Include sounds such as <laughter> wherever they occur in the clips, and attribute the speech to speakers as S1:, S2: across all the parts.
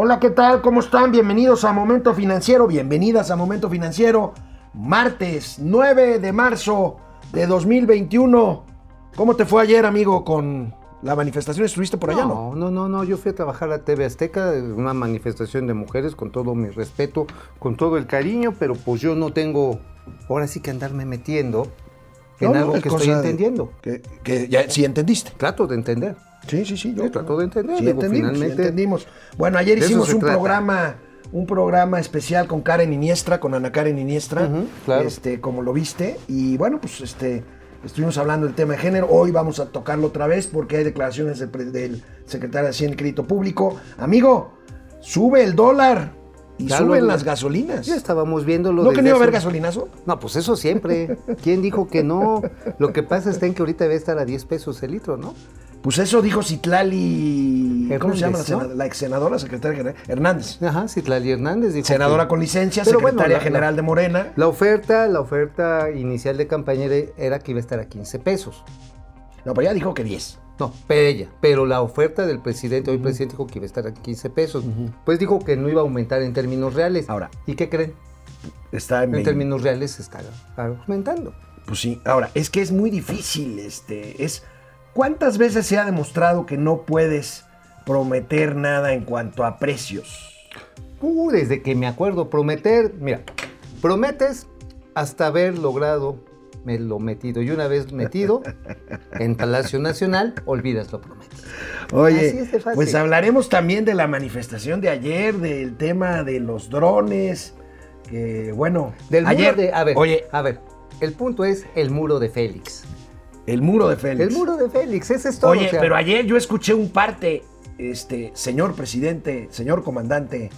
S1: Hola, ¿qué tal? ¿Cómo están? Bienvenidos a Momento Financiero, bienvenidas a Momento Financiero, martes 9 de marzo de 2021. ¿Cómo te fue ayer, amigo, con la manifestación? ¿Estuviste por allá,
S2: no? No, no, no, yo fui a trabajar a TV Azteca, una manifestación de mujeres, con todo mi respeto, con todo el cariño, pero pues yo no tengo, ahora sí que andarme metiendo en algo que estoy entendiendo.
S1: Que, ya sí entendiste.
S2: Trato de entender.
S1: Sí, sí, sí. Yo
S2: trato de entender.
S1: Sí, entendimos, entendimos. Bueno, ayer hicimos un programa un programa especial con Karen Iniestra, con Ana Karen Iniestra, este, como lo viste. Y bueno, pues este, estuvimos hablando del tema de género. Hoy vamos a tocarlo otra vez porque hay declaraciones del, secretario de Hacienda y Crédito Público. Amigo, sube el dólar. Y suben las gasolinas.
S2: Ya estábamos viéndolo.
S1: ¿No que no iba a haber gasolinazo?
S2: No, pues eso siempre. <laughs> ¿Quién dijo que no? Lo que pasa es que ahorita debe estar a 10 pesos el litro, ¿no?
S1: Pues eso dijo Citlali. ¿Cómo se llama la, ex senadora, secretaria general? Hernández.
S2: Ajá, Citlali Hernández.
S1: Dijo senadora con licencia, secretaria general de Morena.
S2: La oferta, la oferta inicial de campaña era que iba a estar a 15 pesos.
S1: No, pero ella dijo que 10.
S2: No, pero ella. Pero la oferta del presidente, hoy el presidente dijo que iba a estar a 15 pesos. Pues dijo que no iba a aumentar en términos reales.
S1: Ahora.
S2: ¿Y qué creen?
S1: Está en,
S2: en términos reales está aumentando.
S1: Pues sí. Ahora, es que es muy difícil. Este, es ¿Cuántas veces se ha demostrado que no puedes prometer nada en cuanto a precios?
S2: Uh, desde que me acuerdo, prometer, mira, prometes hasta haber logrado me lo metido. Y una vez metido en Palacio Nacional, olvidas lo prometido.
S1: Oye, pues hablaremos también de la manifestación de ayer, del tema de los drones, que bueno,
S2: del ayer, de, a ver, oye, a ver, el punto es el muro de Félix.
S1: El muro de Félix.
S2: El muro de Félix, ese es todo.
S1: Oye, pero ayer yo escuché un parte, este, señor presidente, señor comandante,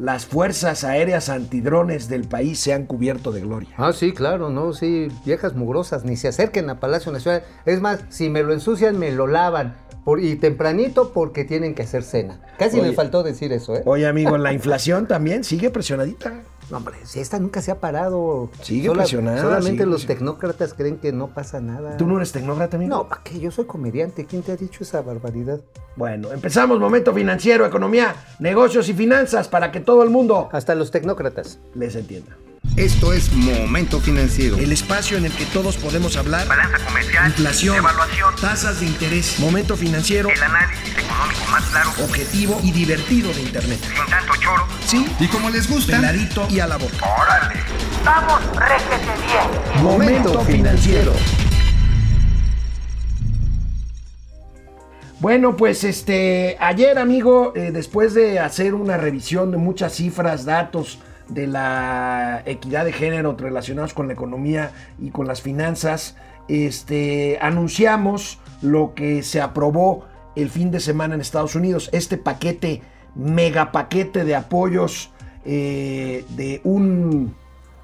S1: las fuerzas aéreas antidrones del país se han cubierto de gloria.
S2: Ah, sí, claro, no, sí, viejas mugrosas, ni se acerquen a Palacio Nacional. Es más, si me lo ensucian, me lo lavan. Por, y tempranito porque tienen que hacer cena. Casi me faltó decir eso, ¿eh?
S1: Oye, amigo, la inflación también sigue presionadita.
S2: No, hombre, si esta nunca se ha parado.
S1: Sigue presionada.
S2: Solamente los tecnócratas creen que no pasa nada.
S1: ¿Tú no eres tecnócrata, amigo?
S2: No, ¿para qué? Yo soy comediante. ¿Quién te ha dicho esa barbaridad?
S1: Bueno, empezamos momento financiero, economía, negocios y finanzas para que todo el mundo...
S2: Hasta los tecnócratas.
S1: Les entienda.
S3: Esto es Momento Financiero.
S1: El espacio en el que todos podemos hablar.
S4: Balanza comercial.
S1: Inflación.
S4: Evaluación.
S1: Tasas de interés. Momento Financiero.
S4: El análisis económico más claro.
S1: Objetivo y divertido de Internet.
S4: Sin tanto choro.
S1: Sí.
S3: Y como les gusta.
S1: Peladito y a la boca.
S4: ¡Órale! ¡Vamos, réjete bien!
S1: Momento Financiero. Bueno, pues este, ayer amigo, eh, después de hacer una revisión de muchas cifras, datos, de la equidad de género relacionados con la economía y con las finanzas, este, anunciamos lo que se aprobó el fin de semana en Estados Unidos, este paquete, mega paquete de apoyos eh, de un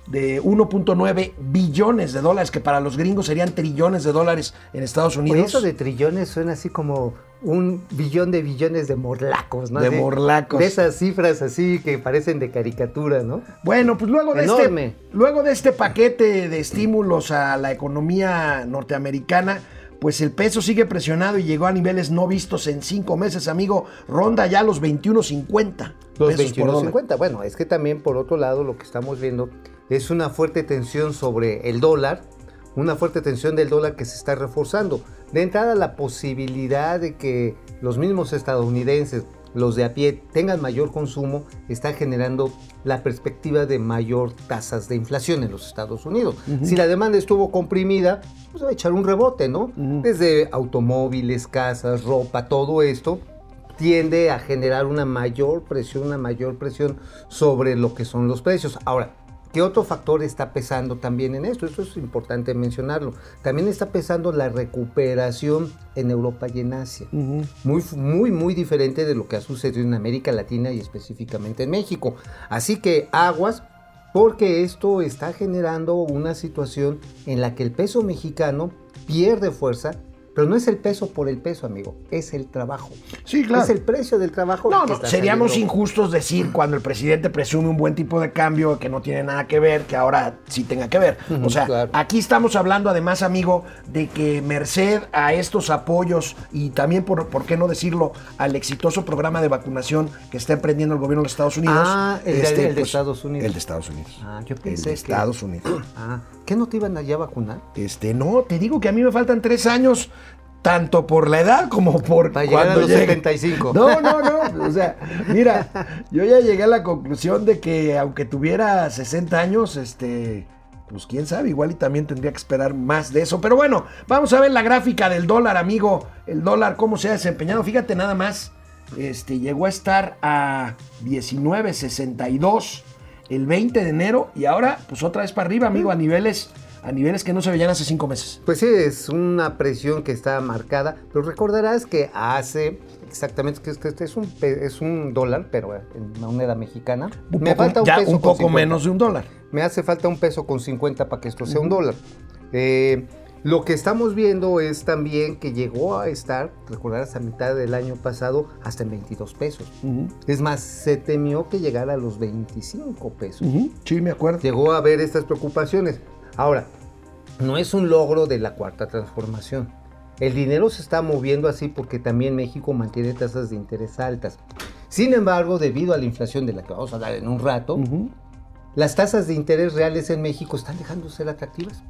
S1: de 1.9 billones de dólares, que para los gringos serían trillones de dólares en Estados Unidos.
S2: eso de trillones suena así como un billón de billones de morlacos, ¿no?
S1: De morlacos.
S2: De esas cifras así que parecen de caricatura, ¿no?
S1: Bueno, pues luego de, este, luego de este paquete de estímulos a la economía norteamericana, pues el peso sigue presionado y llegó a niveles no vistos en cinco meses, amigo. Ronda ya los 21.50.
S2: Los 21.50. Bueno, es que también por otro lado lo que estamos viendo es una fuerte tensión sobre el dólar, una fuerte tensión del dólar que se está reforzando. De entrada, la posibilidad de que los mismos estadounidenses, los de a pie, tengan mayor consumo, está generando la perspectiva de mayor tasas de inflación en los Estados Unidos. Si la demanda estuvo comprimida, pues va a echar un rebote, ¿no? Desde automóviles, casas, ropa, todo esto tiende a generar una mayor presión, una mayor presión sobre lo que son los precios. Ahora, ¿Qué otro factor está pesando también en esto? Esto es importante mencionarlo. También está pesando la recuperación en Europa y en Asia. Muy, muy, muy diferente de lo que ha sucedido en América Latina y específicamente en México. Así que aguas, porque esto está generando una situación en la que el peso mexicano pierde fuerza Pero no es el peso por el peso, amigo, es el trabajo.
S1: Sí, claro.
S2: Es el precio del trabajo.
S1: No, no, seríamos
S2: saliendo.
S1: injustos decir cuando el presidente presume un buen tipo de cambio que no tiene nada que ver, que ahora sí tenga que ver. O sea,
S2: claro.
S1: aquí estamos hablando además, amigo, de que merced a estos apoyos y también, por, ¿por qué no decirlo?, al exitoso programa de vacunación que está emprendiendo el gobierno de los Estados Unidos. este,
S2: Ah, el de- el de Estados Unidos.
S1: El de Estados Unidos.
S2: Ah, yo
S1: el
S2: pensé
S1: de
S2: que-
S1: Estados Unidos.
S2: Ah, ¿qué no te iban allá a vacunar?
S1: Este, no, te digo que a mí me faltan tres años, tanto por la edad como por
S2: Para llegar a
S1: cuando
S2: los
S1: llegue.
S2: 75.
S1: No, no, no. O sea, mira, yo ya llegué a la conclusión de que aunque tuviera 60 años, este, pues quién sabe, igual y también tendría que esperar más de eso. Pero bueno, vamos a ver la gráfica del dólar, amigo. El dólar, cómo se ha desempeñado. Fíjate nada más, este, llegó a estar a 19.62 el 20 de enero y ahora, pues otra vez para arriba, amigo, a niveles, a niveles que no se veían hace cinco meses.
S2: Pues sí, es una presión que está marcada, pero recordarás que hace exactamente que es que este es un es un dólar, pero en moneda mexicana.
S1: Un
S2: Me
S1: poco-
S2: falta un
S1: ya
S2: peso
S1: un poco
S2: 50.
S1: menos de un dólar.
S2: Me hace falta un peso con 50 para que esto sea un dólar. Eh, lo que estamos viendo es también que llegó a estar, recordarás, a mitad del año pasado hasta en 22 pesos. Es más, se temió que llegara a los 25 pesos.
S1: Sí, me acuerdo.
S2: Llegó a haber estas preocupaciones. Ahora, no es un logro de la cuarta transformación. El dinero se está moviendo así porque también México mantiene tasas de interés altas. Sin embargo, debido a la inflación de la que vamos a hablar en un rato, las tasas de interés reales en México están dejando de ser atractivas.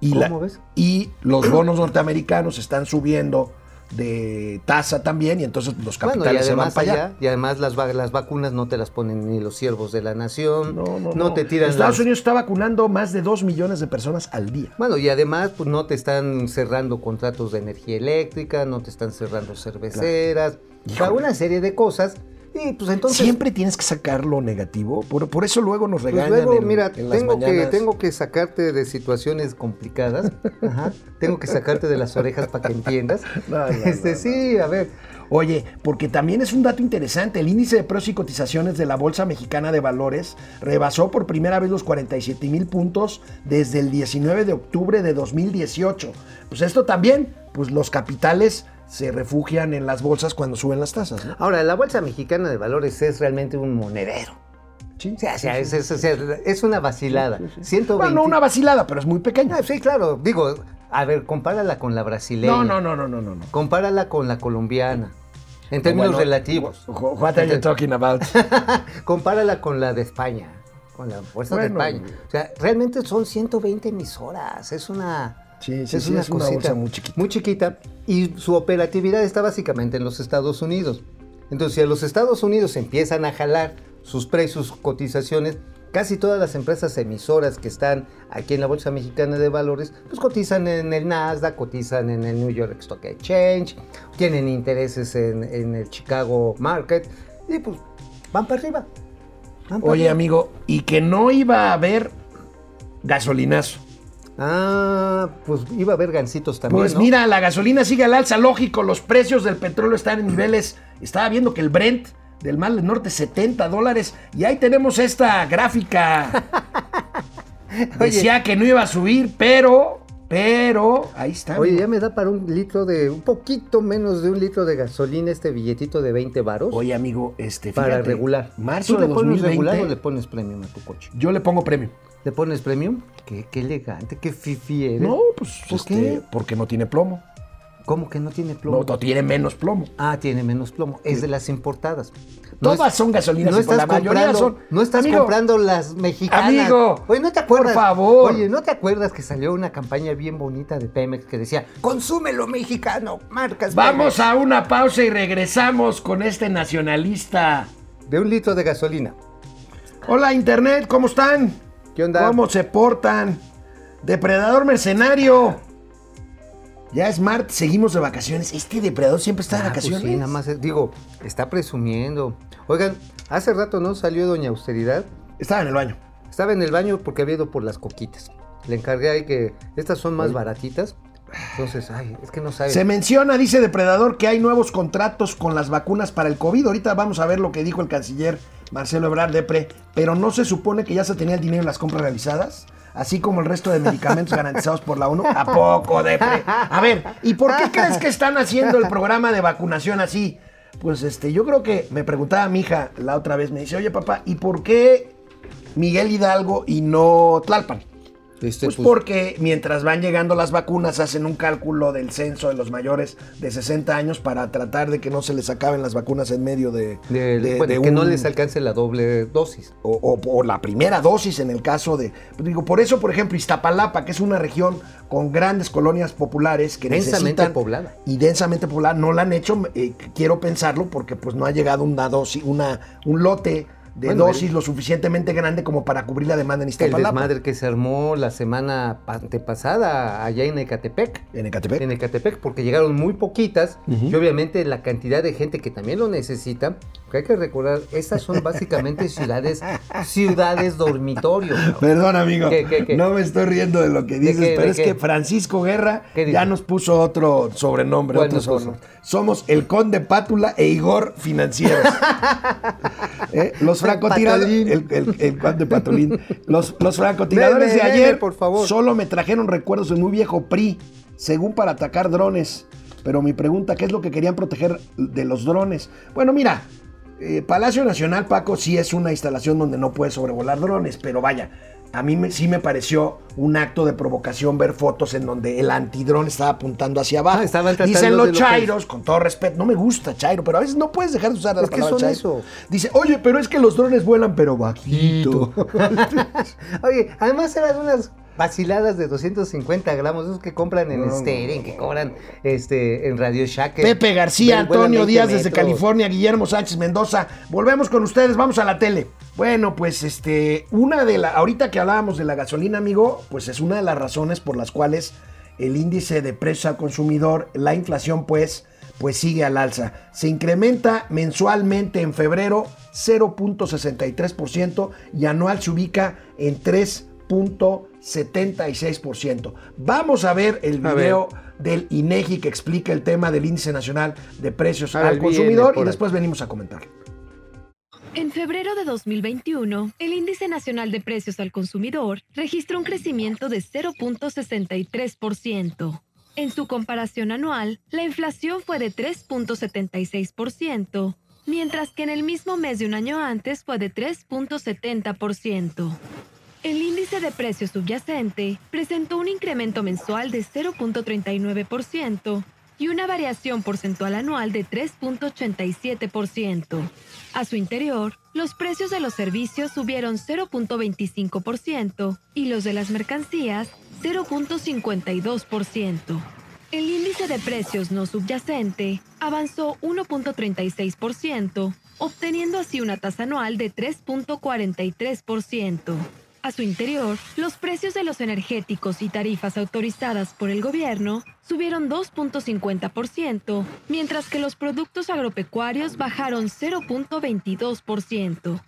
S1: Y,
S2: ¿Cómo
S1: la-
S2: ves?
S1: y los bonos norteamericanos están subiendo de tasa también y entonces los
S2: Bueno,
S1: capitales se van para allá.
S2: allá, y además las, las vacunas no te las ponen ni los siervos de la nación,
S1: No, no, no.
S2: te tiran
S1: Estados
S2: las-
S1: Unidos está vacunando más de 2 millones de personas al día.
S2: Bueno, y además pues no te están cerrando contratos de energía eléctrica, no te están cerrando cerveceras, o sea, una serie de cosas. Y pues entonces...
S1: Siempre tienes que sacar lo negativo. Por, por eso luego nos
S2: Pues
S1: regañan.
S2: luego,
S1: en-
S2: mira,
S1: en las
S2: tengo que, tengo que sacarte de situaciones complicadas. <laughs> Ajá. Tengo que sacarte de las orejas para que entiendas. <laughs>
S1: No, no,
S2: este,
S1: no,
S2: sí, a ver.
S1: Oye, porque también es un dato interesante, el índice de precios y cotizaciones de la Bolsa Mexicana de Valores rebasó por primera vez los 47 mil puntos desde el 19 de octubre de 2018. Pues esto también, pues los capitales se refugian en las bolsas cuando suben las tasas, ¿no?
S2: Ahora, la Bolsa Mexicana de Valores es realmente un monedero.
S1: Sí,
S2: O sea, o sea, es, es- una vacilada. 120.
S1: Bueno, no una vacilada, pero es muy pequeña.
S2: Ah, sí, claro. Digo, a ver, compárala con la brasileña.
S1: No, no, no, no, no, no.
S2: Compárala con la colombiana. En términos
S1: Bueno,
S2: relativos.
S1: wh- What are you talking about? <laughs>
S2: Compárala con la de España. Con la Bolsa
S1: Bueno,
S2: de España. O sea, realmente son 120 emisoras. Es una.
S1: Sí, sí, sí, es una bolsa muy chiquita.
S2: Muy chiquita. Y su operatividad está básicamente en los Estados Unidos. Entonces, si a los Estados Unidos empiezan a jalar sus precios, cotizaciones, casi todas las empresas emisoras que están aquí en la Bolsa Mexicana de Valores, pues cotizan en el Nasdaq, cotizan en el New York Stock Exchange, tienen intereses en, en el Chicago Market y pues van para arriba. Van para
S1: Oye,
S2: arriba.
S1: amigo, y que no iba a haber gasolinazo.
S2: Ah, pues iba a haber gancitos también.
S1: Pues
S2: ¿no?
S1: mira, la gasolina sigue al alza, lógico, los precios del petróleo están en niveles, estaba viendo que el Brent del Mar del Norte 70 dólares y ahí tenemos esta gráfica. <laughs> Decía que no iba a subir, pero, pero, ahí está.
S2: Oye, ya me da para un litro de, un poquito menos de un litro de gasolina este billetito de 20 varos.
S1: Oye, amigo, este,
S2: para
S1: fíjate,
S2: regular.
S1: Marzo
S2: ¿Tú
S1: de
S2: le pones
S1: 2020,
S2: regular o le pones premium a tu coche?
S1: yo le pongo premio.
S2: ¿Le pones premium? Qué, qué elegante, qué fifi eres.
S1: No, pues,
S2: ¿Por
S1: este,
S2: qué?
S1: porque no tiene plomo.
S2: ¿Cómo que no tiene plomo?
S1: No, no tiene menos plomo.
S2: Ah, tiene menos plomo. Es de las importadas. No
S1: Todas
S2: es-
S1: son gasolinas,
S2: No
S1: la
S2: estás comprando,
S1: son-
S2: no estás
S1: Amigo,
S2: comprando las mexicanas.
S1: amigo,
S2: Oye, ¿no te
S1: por
S2: acuerdas?
S1: favor.
S2: Oye, ¿no te acuerdas que salió una campaña bien bonita de Pemex que decía, consume lo mexicano, marcas
S1: Vamos
S2: Pemex"?
S1: a una pausa y regresamos con este nacionalista.
S2: De un litro de gasolina.
S1: Hola Internet, ¿cómo están?
S2: ¿Qué onda?
S1: ¿Cómo se portan? Depredador mercenario. Ya es martes, seguimos de vacaciones. Este depredador siempre está de
S2: Ah, pues
S1: vacaciones.
S2: sí, nada más, es- digo, está presumiendo. Oigan, hace rato no salió Doña Austeridad.
S1: Estaba en el baño.
S2: Estaba en el baño porque había ido por las coquitas. Le encargué ahí que estas son más baratitas. Entonces, ay, es que no sabe.
S1: Se menciona, dice Depredador, que hay nuevos contratos con las vacunas para el COVID. Ahorita vamos a ver lo que dijo el canciller Marcelo Ebrard Depre, pero no se supone que ya se tenía el dinero en las compras realizadas. así como el resto de medicamentos <laughs> garantizados por la ONU. ¿A poco, Depre? A ver, ¿y por qué crees que están haciendo el programa de vacunación así? Pues este, yo creo que me preguntaba mi hija la otra vez, me dice, oye papá, ¿y por qué Miguel Hidalgo y no Tlalpan?
S2: Este,
S1: Pues
S2: pues,
S1: porque mientras van llegando las vacunas hacen un cálculo del censo de los mayores de 60 años para tratar de que no se les acaben las vacunas en medio de,
S2: de-
S1: de-
S2: bueno,
S1: de
S2: que no les alcance la doble dosis.
S1: o, o- o la primera dosis en el caso de... Digo, por eso, por ejemplo, Iztapalapa, que es una región con grandes colonias populares que
S2: Densamente
S1: necesitan...
S2: poblada.
S1: Y densamente poblada, no la han hecho, eh, quiero pensarlo, porque pues no ha llegado una dosis, una, un lote de
S2: Bueno,
S1: dosis
S2: el-
S1: lo suficientemente grande como para cubrir la demanda en
S2: El
S1: Iztapalapa.
S2: desmadre que se armó la semana pa- antepasada allá en Ecatepec.
S1: En Ecatepec.
S2: En Ecatepec, porque llegaron muy poquitas y obviamente la cantidad de gente que también lo necesita, que hay que recordar, estas son básicamente <laughs> ciudades, ciudades dormitorio.
S1: Perdón, amigo.
S2: ¿Qué, qué, qué?
S1: No me estoy riendo de lo que dices, pero
S2: de
S1: es que Francisco Guerra ya nos puso otro sobrenombre.
S2: ¿Cuál
S1: otro sobrenombre. Somos el Conde Pátula e Igor Financieros. <laughs> ¿Eh? Los francotiradores. El, el- Patolín. <laughs> Los, los francotiradores de ayer
S2: por favor.
S1: solo me trajeron recuerdos de muy viejo PRI, según para atacar drones. Pero mi pregunta, ¿qué es lo que querían proteger de los drones? Bueno, mira, eh, Palacio Nacional, Paco, sí es una instalación donde no puedes sobrevolar drones, pero vaya, a mí me- sí me pareció un acto de provocación ver fotos en donde el antidrón estaba apuntando hacia abajo.
S2: Ah,
S1: Dicen los
S2: lo
S1: chairos, con todo respeto, no me gusta chairo, pero a veces no puedes dejar de usar la
S2: Es que
S1: palabra
S2: son
S1: chairo.
S2: eso.
S1: Dice, oye, pero es que los drones vuelan, pero bajito. <laughs>
S2: Oye, además eran unas vaciladas de 250 gramos, esos que compran en
S1: No,
S2: Steren, que cobran este, en Radio Shack.
S1: Pepe García, Antonio
S2: 20
S1: Díaz desde. California, Guillermo Sánchez Mendoza. Volvemos con ustedes, vamos a la tele. Bueno, pues este, una de la, ahorita que hablábamos de la gasolina, amigo, pues es una de las razones por las cuales el índice de precios al consumidor, la inflación, pues, pues sigue al alza. Se incrementa mensualmente en febrero 0.63% y anual se ubica en 3.76%. Vamos a ver el
S2: ver.
S1: video del INEGI que explica el tema del índice nacional de precios
S2: ver,
S1: al consumidor y después venimos a comentar.
S5: En febrero de 2021, el índice nacional de precios al consumidor registró un crecimiento de 0.63%. En su comparación anual, la inflación fue de 3.76%, mientras que en el mismo mes de un año antes fue de 3.70%. El índice de precios subyacente presentó un incremento mensual de 0.39% y una variación porcentual anual de 3.87%. A su interior, los precios de los servicios subieron 0.25% y los de las mercancías 0.52%. El índice de precios no subyacente avanzó 1.36%, obteniendo así una tasa anual de 3.43%. A su interior, los precios de los energéticos y tarifas autorizadas por el gobierno subieron 2.50%, mientras que los productos agropecuarios bajaron 0.22%.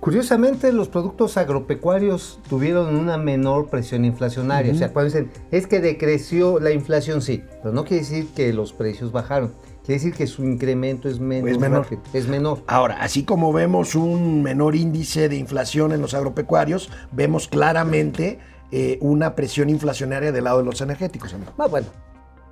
S2: Curiosamente, los productos agropecuarios tuvieron una menor presión inflacionaria. O sea, cuando dicen, es que decreció la inflación, sí, pero no quiere decir que los precios bajaron. Quiere decir que su incremento es menos
S1: Es menor.
S2: rápido, es menor.
S1: Ahora, así como vemos un menor índice de inflación en los agropecuarios, vemos claramente eh, una presión inflacionaria del lado de los energéticos. amigo.
S2: Ah, bueno.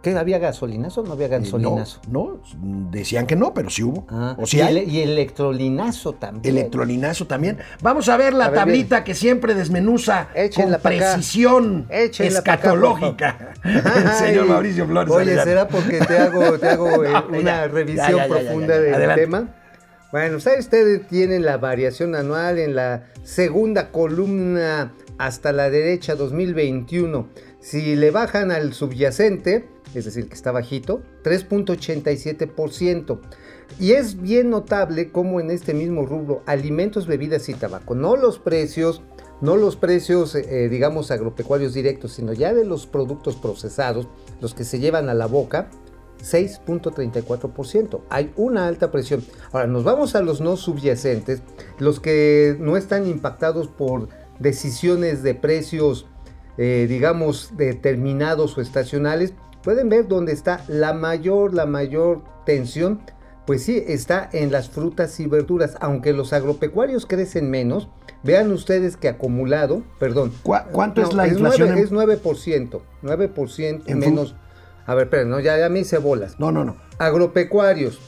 S2: ¿Qué había gasolinazo o no había
S1: Eh,
S2: gasolinazo?
S1: No, no, decían que no, pero sí hubo.
S2: Ah,
S1: o sí
S2: y,
S1: hay.
S2: ele- y electrolinazo también.
S1: Electrolinazo también. Vamos a ver la
S2: A ver,
S1: tablita que siempre desmenuza
S2: Échenla
S1: con precisión
S2: Échenla
S1: escatológica. <laughs> El señor Mauricio Flores.
S2: Oye. ¿será porque te hago, te hago eh, <laughs> una
S1: ya,
S2: revisión
S1: ya, ya, ya,
S2: profunda del tema? Bueno, ¿sabe ustedes tienen la variación anual en la segunda columna hasta la derecha 2021? Si le bajan al subyacente, es decir, que está bajito, 3.87%. Y es bien notable cómo en este mismo rubro, alimentos, bebidas y tabaco, no los precios, no los precios, eh, digamos, agropecuarios directos, sino ya de los productos procesados, los que se llevan a la boca, 6.34%. Hay una alta presión. Ahora, nos vamos a los no subyacentes, los que no están impactados por decisiones de precios, eh, digamos, determinados o estacionales. Pueden ver dónde está la mayor, la mayor tensión Pues sí, está en las frutas y verduras. Aunque los agropecuarios crecen menos, vean ustedes que acumulado, perdón.
S1: ¿Cuá- cuánto
S2: no,
S1: es la inflación
S2: nueve-
S1: en-
S2: Es 9%. 9%
S1: En
S2: menos. A ver, esperen, no, ya, ya me hice bolas.
S1: No, no, no.
S2: Agropecuarios,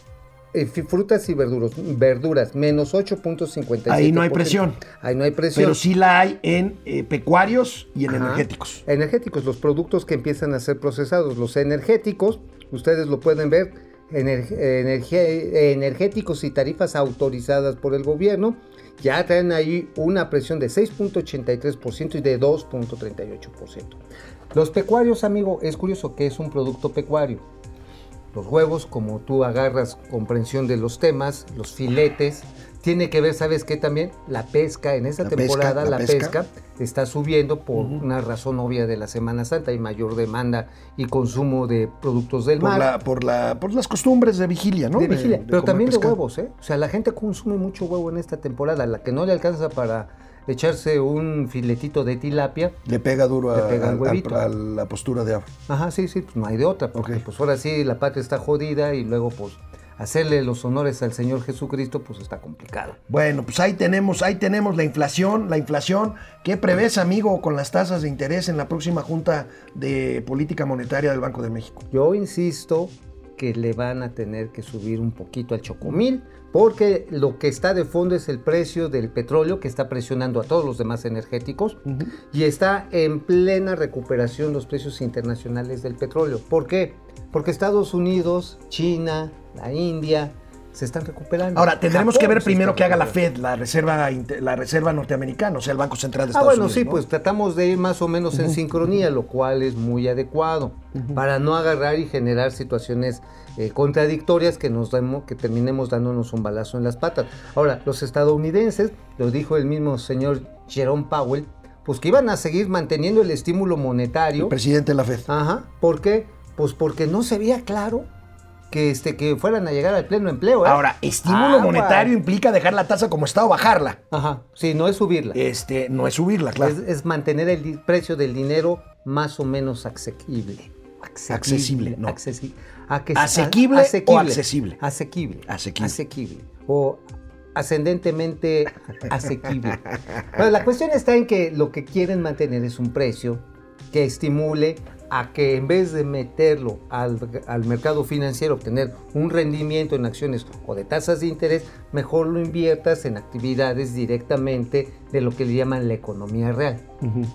S2: eh, frutas y verduras, verduras menos 8.57.
S1: Ahí no hay presión.
S2: Ahí no hay presión.
S1: Pero sí la hay en eh, pecuarios y en
S2: Ajá.
S1: energéticos.
S2: Energéticos, los productos que empiezan a ser procesados. Los energéticos, ustedes lo pueden ver, ener- energéticos y tarifas autorizadas por el gobierno, ya traen ahí una presión de 6.83% y de 2.38%. Los pecuarios, amigo, es curioso que es un producto pecuario. Los huevos, como tú agarras comprensión de los temas, los filetes, tiene que ver, ¿sabes qué también? La pesca, en esta
S1: La pesca,
S2: temporada
S1: la
S2: la,
S1: pesca.
S2: pesca. está subiendo por una razón obvia de la Semana Santa, hay mayor demanda y consumo de productos del
S1: Por,
S2: mar.
S1: la, por, la, por las costumbres de vigilia, ¿no?
S2: de vigilia, pero también de huevos, ¿eh? O sea, la gente consume mucho huevo en esta temporada, la que no le alcanza para echarse un filetito de tilapia.
S1: Le pega duro a,
S2: Le pega
S1: al-
S2: huevito.
S1: a la postura de agua.
S2: Ajá, sí, sí, pues no hay de otra, porque pues ahora sí la patria está jodida y luego pues hacerle los honores al Señor Jesucristo pues está complicado.
S1: Bueno, pues ahí tenemos, ahí tenemos la inflación, la inflación. ¿Qué prevés, amigo, con las tasas de interés en la próxima Junta de Política Monetaria del Banco de México?
S2: Yo insisto que le van a tener que subir un poquito al chocomil, porque lo que está de fondo es el precio del petróleo que está presionando a todos los demás energéticos y está en plena recuperación los precios internacionales del petróleo. ¿Por qué? Porque Estados Unidos, China, la India se están recuperando.
S1: Ahora, tendremos
S2: Japón
S1: que ver primero que haga la. Fed, la Reserva, la Reserva Norteamericana, o sea, el Banco Central de
S2: Ah,
S1: Estados
S2: bueno,
S1: Unidos.
S2: sí,
S1: ¿no?
S2: pues tratamos de ir más o menos en sincronía, lo cual es muy adecuado, para no agarrar y generar situaciones eh, contradictorias que nos demos, que terminemos dándonos un balazo en las patas. Ahora, los estadounidenses, lo dijo el mismo señor Jerome Powell, pues que iban a seguir manteniendo el estímulo monetario.
S1: El presidente de la Fed.
S2: Ajá, ¿por qué? Pues porque no se veía claro que, este, que fueran a llegar al pleno empleo. ¿eh?
S1: Ahora, estímulo monetario implica dejar la tasa como está o bajarla.
S2: Ajá, sí, no es subirla.
S1: Este, no es subirla, claro.
S2: Es, es mantener el precio del dinero más o menos asequible.
S1: Accesible, no.
S2: Accesi- a que-
S1: ¿Asequible o accesible?
S2: Asequible.
S1: Asequible.
S2: Asequible. O ascendentemente asequible. Bueno, la cuestión está en que lo que quieren mantener es un precio que estimule a que en vez de meterlo al, al mercado financiero, obtener un rendimiento en acciones o de tasas de interés, mejor lo inviertas en actividades directamente de lo que le llaman la economía real.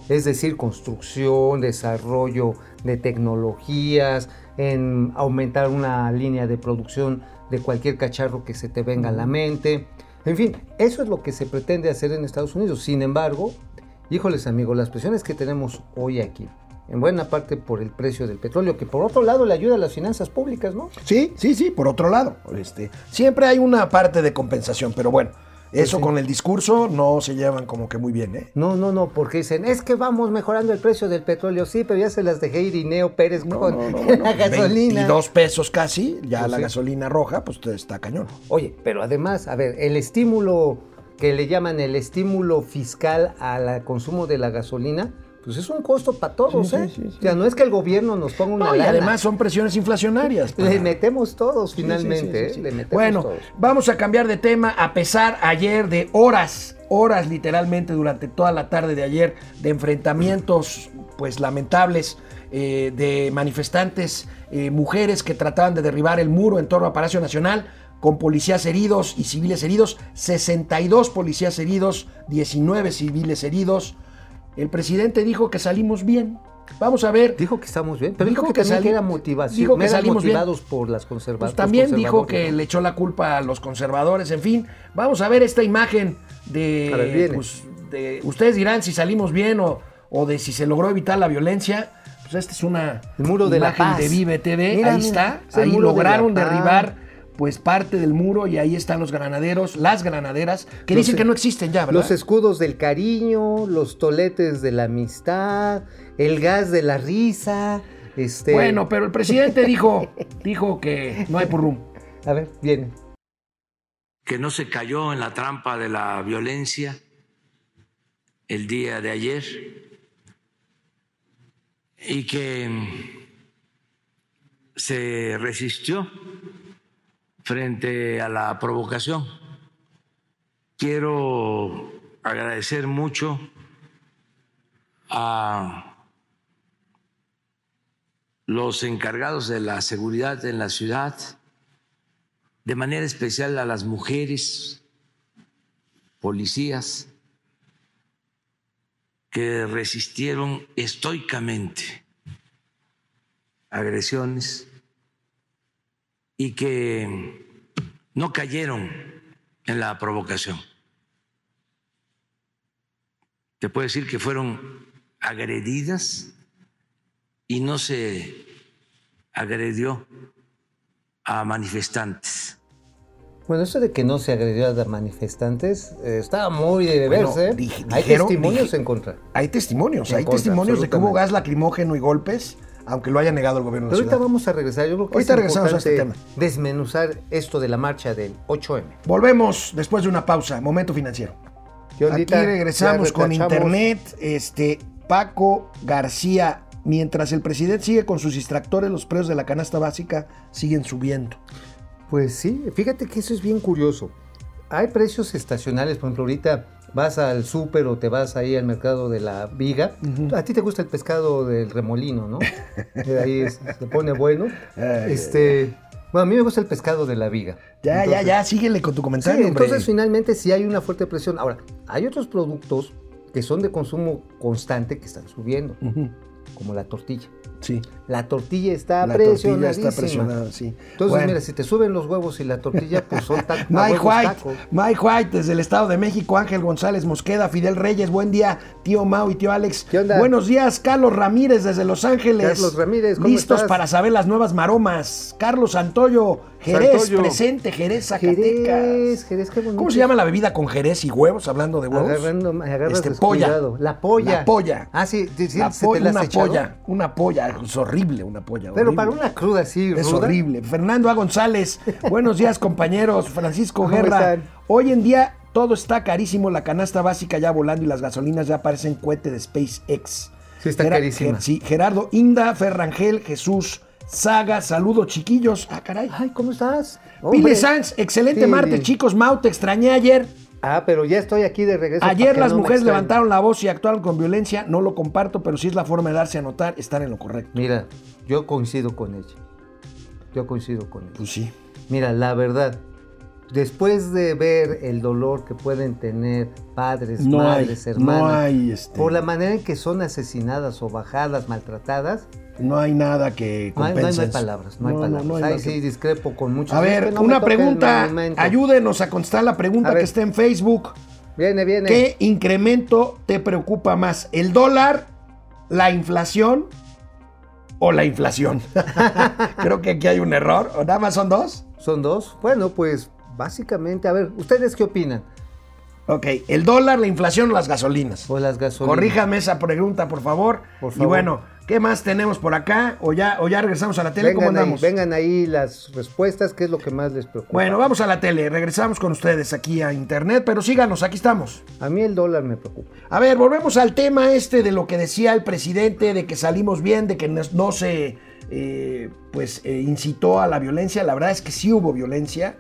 S2: Es decir, construcción, desarrollo de tecnologías, en aumentar una línea de producción de cualquier cacharro que se te venga a la mente. En fin, eso es lo que se pretende hacer en Estados Unidos. Sin embargo, híjoles amigos, las presiones que tenemos hoy aquí, en buena parte por el precio del petróleo, que por otro lado le ayuda a las finanzas públicas, ¿no?
S1: Sí, sí, sí, por otro lado. Este, siempre hay una parte de compensación, pero bueno, eso
S2: sí.
S1: con el discurso no se llevan como que muy bien, ¿eh?
S2: No, no, no, porque dicen, es que vamos mejorando el precio del petróleo. Sí, pero ya se las dejé ir Ineo Pérez
S1: No,
S2: con
S1: no, no, bueno, <laughs>
S2: la gasolina.
S1: 22 pesos casi, ya
S2: Pues
S1: la
S2: sí.
S1: gasolina roja, pues está cañón.
S2: Oye, pero además, a ver, el estímulo que le llaman el estímulo fiscal al consumo de la gasolina, pues es un costo para todos,
S1: Sí,
S2: ¿eh?
S1: sí, sí.
S2: O sea, no es que el gobierno nos ponga una
S1: No, y además son presiones inflacionarias.
S2: le metemos todos finalmente, ¿eh? Le metemos
S1: Bueno,
S2: todos.
S1: vamos a cambiar de tema a pesar ayer de horas, horas literalmente durante toda la tarde de ayer de enfrentamientos pues lamentables eh, de manifestantes eh, mujeres que trataban de derribar el muro en torno a Palacio Nacional con policías heridos y civiles heridos, 62 policías heridos, 19 civiles heridos. El presidente dijo que salimos bien. Vamos a ver.
S2: Dijo que estamos bien, pero
S1: Dijo
S2: dijo,
S1: que
S2: que, también que era motivación.
S1: dijo que salimos bien.
S2: motivados por las conservadoras.
S1: Pues también dijo que le echó la culpa a los conservadores, en fin. Vamos a ver esta imagen
S2: ver,
S1: de,
S2: viene.
S1: pues, de- ustedes dirán si salimos bien o, o de si se logró evitar la violencia. Pues esta es una
S2: El muro de la
S1: imagen
S2: paz.
S1: de Vive TV,
S2: Mira,
S1: ahí
S2: mira,
S1: está, ahí
S2: de la
S1: lograron derribar pues parte del muro y ahí están los granaderos, las granaderas, que
S2: Los-
S1: dicen que no existen ya, ¿verdad?
S2: Los escudos del cariño, los toletes de la amistad, el gas de la risa. Este...
S1: Bueno, pero el presidente <laughs> dijo, dijo que no hay por rum.
S2: A ver, viene.
S6: que no se cayó en la trampa de la violencia el día de ayer y que se resistió frente a la provocación. Quiero agradecer mucho a los encargados de la seguridad en la ciudad, de manera especial a las mujeres policías que resistieron estoicamente agresiones y que no cayeron en la provocación. Te puedo decir que fueron agredidas y no se agredió a manifestantes.
S2: Bueno, eso de que no se agredió a manifestantes eh, estaba muy de
S1: Bueno,
S2: verse.
S1: dij-
S2: Hay
S1: dijeron-
S2: testimonios en contra.
S1: Hay testimonios,
S2: En
S1: hay
S2: contra,
S1: testimonios de que hubo gas lacrimógeno y golpes, aunque lo haya negado el gobierno de
S2: Pero
S1: la
S2: ahorita
S1: ciudad.
S2: vamos a regresar. Yo creo que
S1: Ahorita
S2: es
S1: regresamos a este
S2: importante desmenuzar esto de la marcha del 8M.
S1: Volvemos después de una pausa, momento financiero.
S2: ¿Qué
S1: Aquí regresamos con internet. Este Paco García, mientras el presidente sigue con sus distractores, los precios de la canasta básica siguen subiendo.
S2: Pues sí, fíjate que eso es bien curioso. Hay precios estacionales, por ejemplo, ahorita vas al súper o te vas ahí al mercado de la viga. A ti te gusta el pescado del remolino, ¿no? <laughs> Ahí es- se pone bueno. Este, bueno, a mí me gusta el pescado de la viga.
S1: Ya, ya,
S2: Entonces-
S1: ya, síguele con tu comentario.
S2: entonces finalmente sí hay una fuerte presión. Ahora, hay otros productos que son de consumo constante que están subiendo, como la tortilla.
S1: Sí,
S2: La tortilla está
S1: la tortilla
S2: presionadísima.
S1: está presionada, sí.
S2: Entonces,
S1: Bueno.
S2: mira, si te suben los huevos y la tortilla, pues son <laughs> tacos.
S1: Mike White, Mike White desde el Estado de México, Ángel González Mosqueda, Fidel Reyes, buen día, tío Mau y tío Alex.
S2: ¿Qué onda?
S1: Buenos días, Carlos Ramírez desde Los Ángeles.
S2: Carlos Ramírez, ¿cómo
S1: Listos
S2: estás?
S1: para saber las nuevas maromas. Carlos Santoyo, Jerez,
S2: Santoyo.
S1: presente, Jerez, Zacatecas.
S2: Jerez, Jerez, qué bonito.
S1: ¿Cómo se llama la bebida con Jerez y huevos? Hablando de huevos.
S2: Agarrando,
S1: Este, polla.
S2: La polla.
S1: La polla.
S2: Ah, sí, sí, sí,
S1: La
S2: ¿se
S1: po-
S2: te la has
S1: una
S2: echado?
S1: polla, una polla, es horrible una polla.
S2: Pero para una cruda así,
S1: Es
S2: ruda,
S1: horrible. Fernando A. González, buenos días compañeros. Francisco
S2: ¿Cómo
S1: Guerra. Hoy en día todo está carísimo, la canasta básica ya volando y las gasolinas ya parecen cohete de SpaceX.
S2: Sí, está carísima.
S1: Ger- sí, Gerardo Inda, Ferrangel, Jesús, Saga, saludos chiquillos. Ah, caray.
S2: Ay, ¿cómo estás?
S1: Pile. Sanz, excelente martes, chicos. Mau, te extrañé ayer.
S2: Ah, pero ya estoy aquí de regreso.
S1: Ayer las
S2: no
S1: mujeres levantaron la voz y actuaron con violencia. No lo comparto, pero sí es la forma de darse a notar, estar en lo correcto.
S2: Mira, yo coincido con ella. Yo coincido con ella.
S1: Pues sí.
S2: Mira, la verdad, después de ver el dolor que pueden tener padres,
S1: No hay,
S2: madres,
S1: no
S2: hermanas,
S1: hay, este-
S2: por la manera en que son asesinadas o bajadas, maltratadas,
S1: No hay nada que
S2: no
S1: compense
S2: no hay palabras, no hay
S1: no,
S2: palabras.
S1: no hay que-
S2: sí discrepo con muchos.
S1: A ver, una pregunta. Ayúdenos a contestar la pregunta que está en Facebook.
S2: Viene, viene.
S1: ¿Qué incremento te preocupa más? ¿El dólar, la inflación o la inflación? <laughs> Creo que aquí hay un error. ¿O nada más son dos?
S2: Son dos. Bueno, pues básicamente, a ver, ¿ustedes qué opinan?
S1: Ok, el dólar, la inflación o las gasolinas.
S2: O las gasolinas.
S1: Corríjame esa pregunta, por favor.
S2: Por
S1: Y
S2: favor.
S1: bueno, ¿qué más tenemos por acá? ¿O ya, o ya regresamos a la tele? ¿Cómo
S2: Vengan ahí,
S1: andamos?
S2: vengan ahí las respuestas, ¿qué es lo que más les preocupa?
S1: Bueno, vamos a la tele. Regresamos con ustedes aquí a internet, pero síganos, aquí estamos.
S2: A mí el dólar me preocupa.
S1: A ver, volvemos al tema este de lo que decía el presidente, de que salimos bien, de que no, no se eh, pues eh, incitó a la violencia. La verdad es que sí hubo violencia.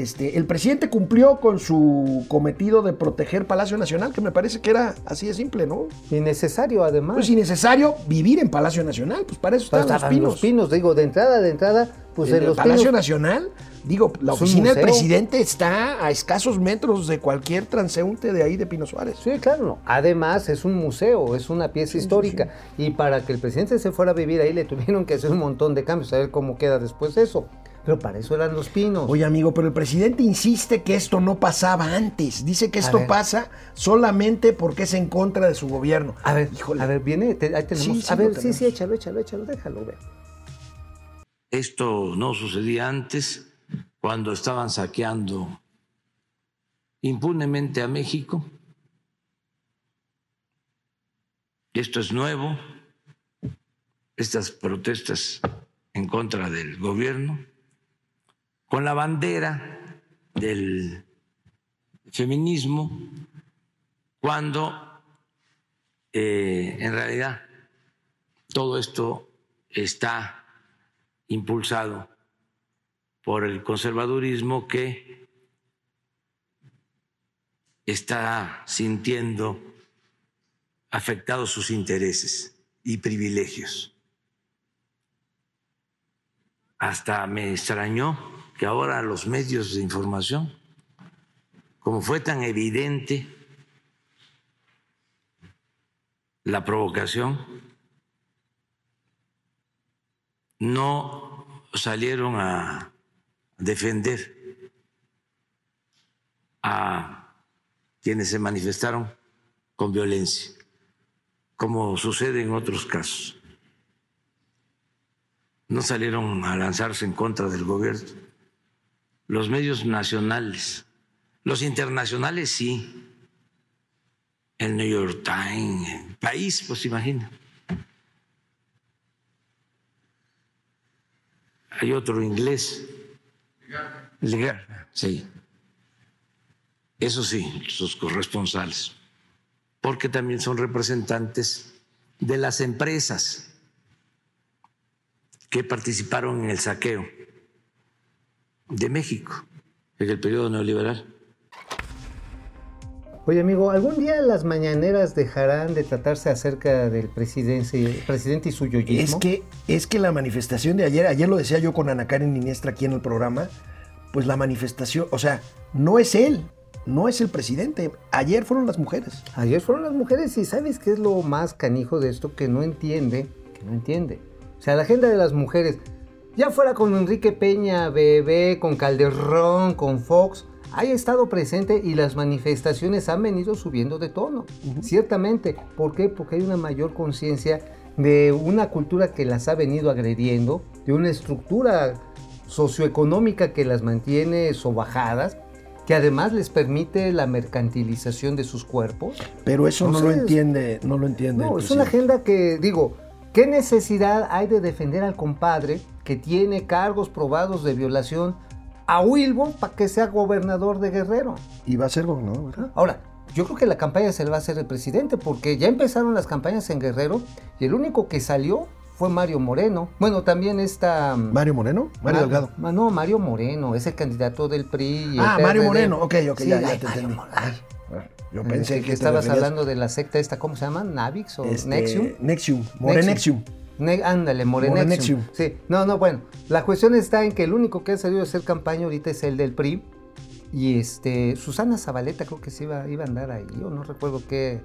S1: Este, el presidente cumplió con su cometido de proteger Palacio Nacional, que me parece que era así de simple, ¿no?
S2: Innecesario, además.
S1: Pues innecesario vivir en Palacio Nacional, pues para eso están
S2: Pues,
S1: los pinos.
S2: los pinos, digo, de entrada, de entrada, pues
S1: En
S2: en los
S1: Palacio
S2: pinos.
S1: Nacional, digo, la oficina del presidente está a escasos metros de cualquier transeúnte de ahí de Pino Suárez.
S2: Sí, claro. no. Además, es un museo, es una pieza histórica. Y para que el presidente se fuera a vivir ahí, le tuvieron que hacer un montón de cambios, a ver cómo queda después eso. Pero para eso eran los pinos.
S1: Oye, amigo, pero el presidente insiste que esto no pasaba antes. Dice que esto pasa solamente porque es en contra de su gobierno.
S2: a ver,
S1: híjole.
S2: a ver, viene, te- ahí tenemos.
S1: Sí, sí,
S2: a ver, sí, sí, échalo, échalo, échalo, déjalo ver.
S6: Esto no sucedía antes, cuando estaban saqueando impunemente a México. Esto es nuevo, estas protestas en contra del gobierno, con la bandera del feminismo, cuando eh, en realidad todo esto está impulsado por el conservadurismo que está sintiendo afectados sus intereses y privilegios. Hasta me extrañó que ahora los medios de información, como fue tan evidente la provocación, no salieron a defender a quienes se manifestaron con violencia, como sucede en otros casos. No salieron a lanzarse en contra del gobierno. Los medios nacionales, los internacionales sí. El New York Times, el país, pues imagina. Hay otro inglés. Legal. Sí. Eso sí, sus corresponsales. Porque también son representantes de las empresas que participaron en el saqueo de México en el periodo neoliberal.
S2: Oye amigo, ¿algún día las mañaneras dejarán de tratarse acerca del presidente, presidente y su yoyismo?
S1: Es que, es que la manifestación de ayer, ayer lo decía yo con Ana Karen Iniestra aquí en el programa, pues la manifestación, o sea, no es él, no es el presidente. Ayer fueron las mujeres.
S2: Ayer fueron las mujeres y ¿sabes qué es lo más canijo de esto? Que no entiende, que no entiende. O sea, la agenda de las mujeres, ya fuera con Enrique Peña, Bebé, con Calderón, con Fox, haya estado presente y las manifestaciones han venido subiendo de tono. Ciertamente. ¿Por qué? Porque hay una mayor conciencia de una cultura que las ha venido agrediendo, de una estructura socioeconómica que las mantiene sobajadas, que además les permite la mercantilización de sus cuerpos.
S1: Pero eso no, lo entiende, no lo entiende.
S2: No, es una agenda que, digo, ¿qué necesidad hay de defender al compadre que tiene cargos probados de violación a Wilbo para que sea gobernador de Guerrero?
S1: Y va a ser gobernador, ¿verdad?
S2: Ahora, yo creo que la campaña se la va a hacer el presidente, porque ya empezaron las campañas en Guerrero y el único que salió fue Mario Moreno. Bueno, también está...
S1: Mario Moreno, Mario
S2: Ma-
S1: Delgado.
S2: No, Mario Moreno, es el candidato del PRI. y
S1: Ah, Mario. Moreno, ok, ok,
S2: Sí,
S1: ya, ya
S2: ay,
S1: te
S2: Mario. Ay,
S1: Yo
S2: este,
S1: pensé que,
S2: estabas hablando de la secta esta, ¿cómo se llama? ¿Navix o
S1: este,
S2: Nexium?
S1: Nexium, Morenexium.
S2: Ne- ándale, Morenexium.
S1: Morenexium.
S2: Sí, no, no, bueno. La cuestión está en que el único que ha salido a hacer campaña ahorita es el del PRI. Y este, Susana Zabaleta creo que se iba, iba a andar ahí, o no recuerdo qué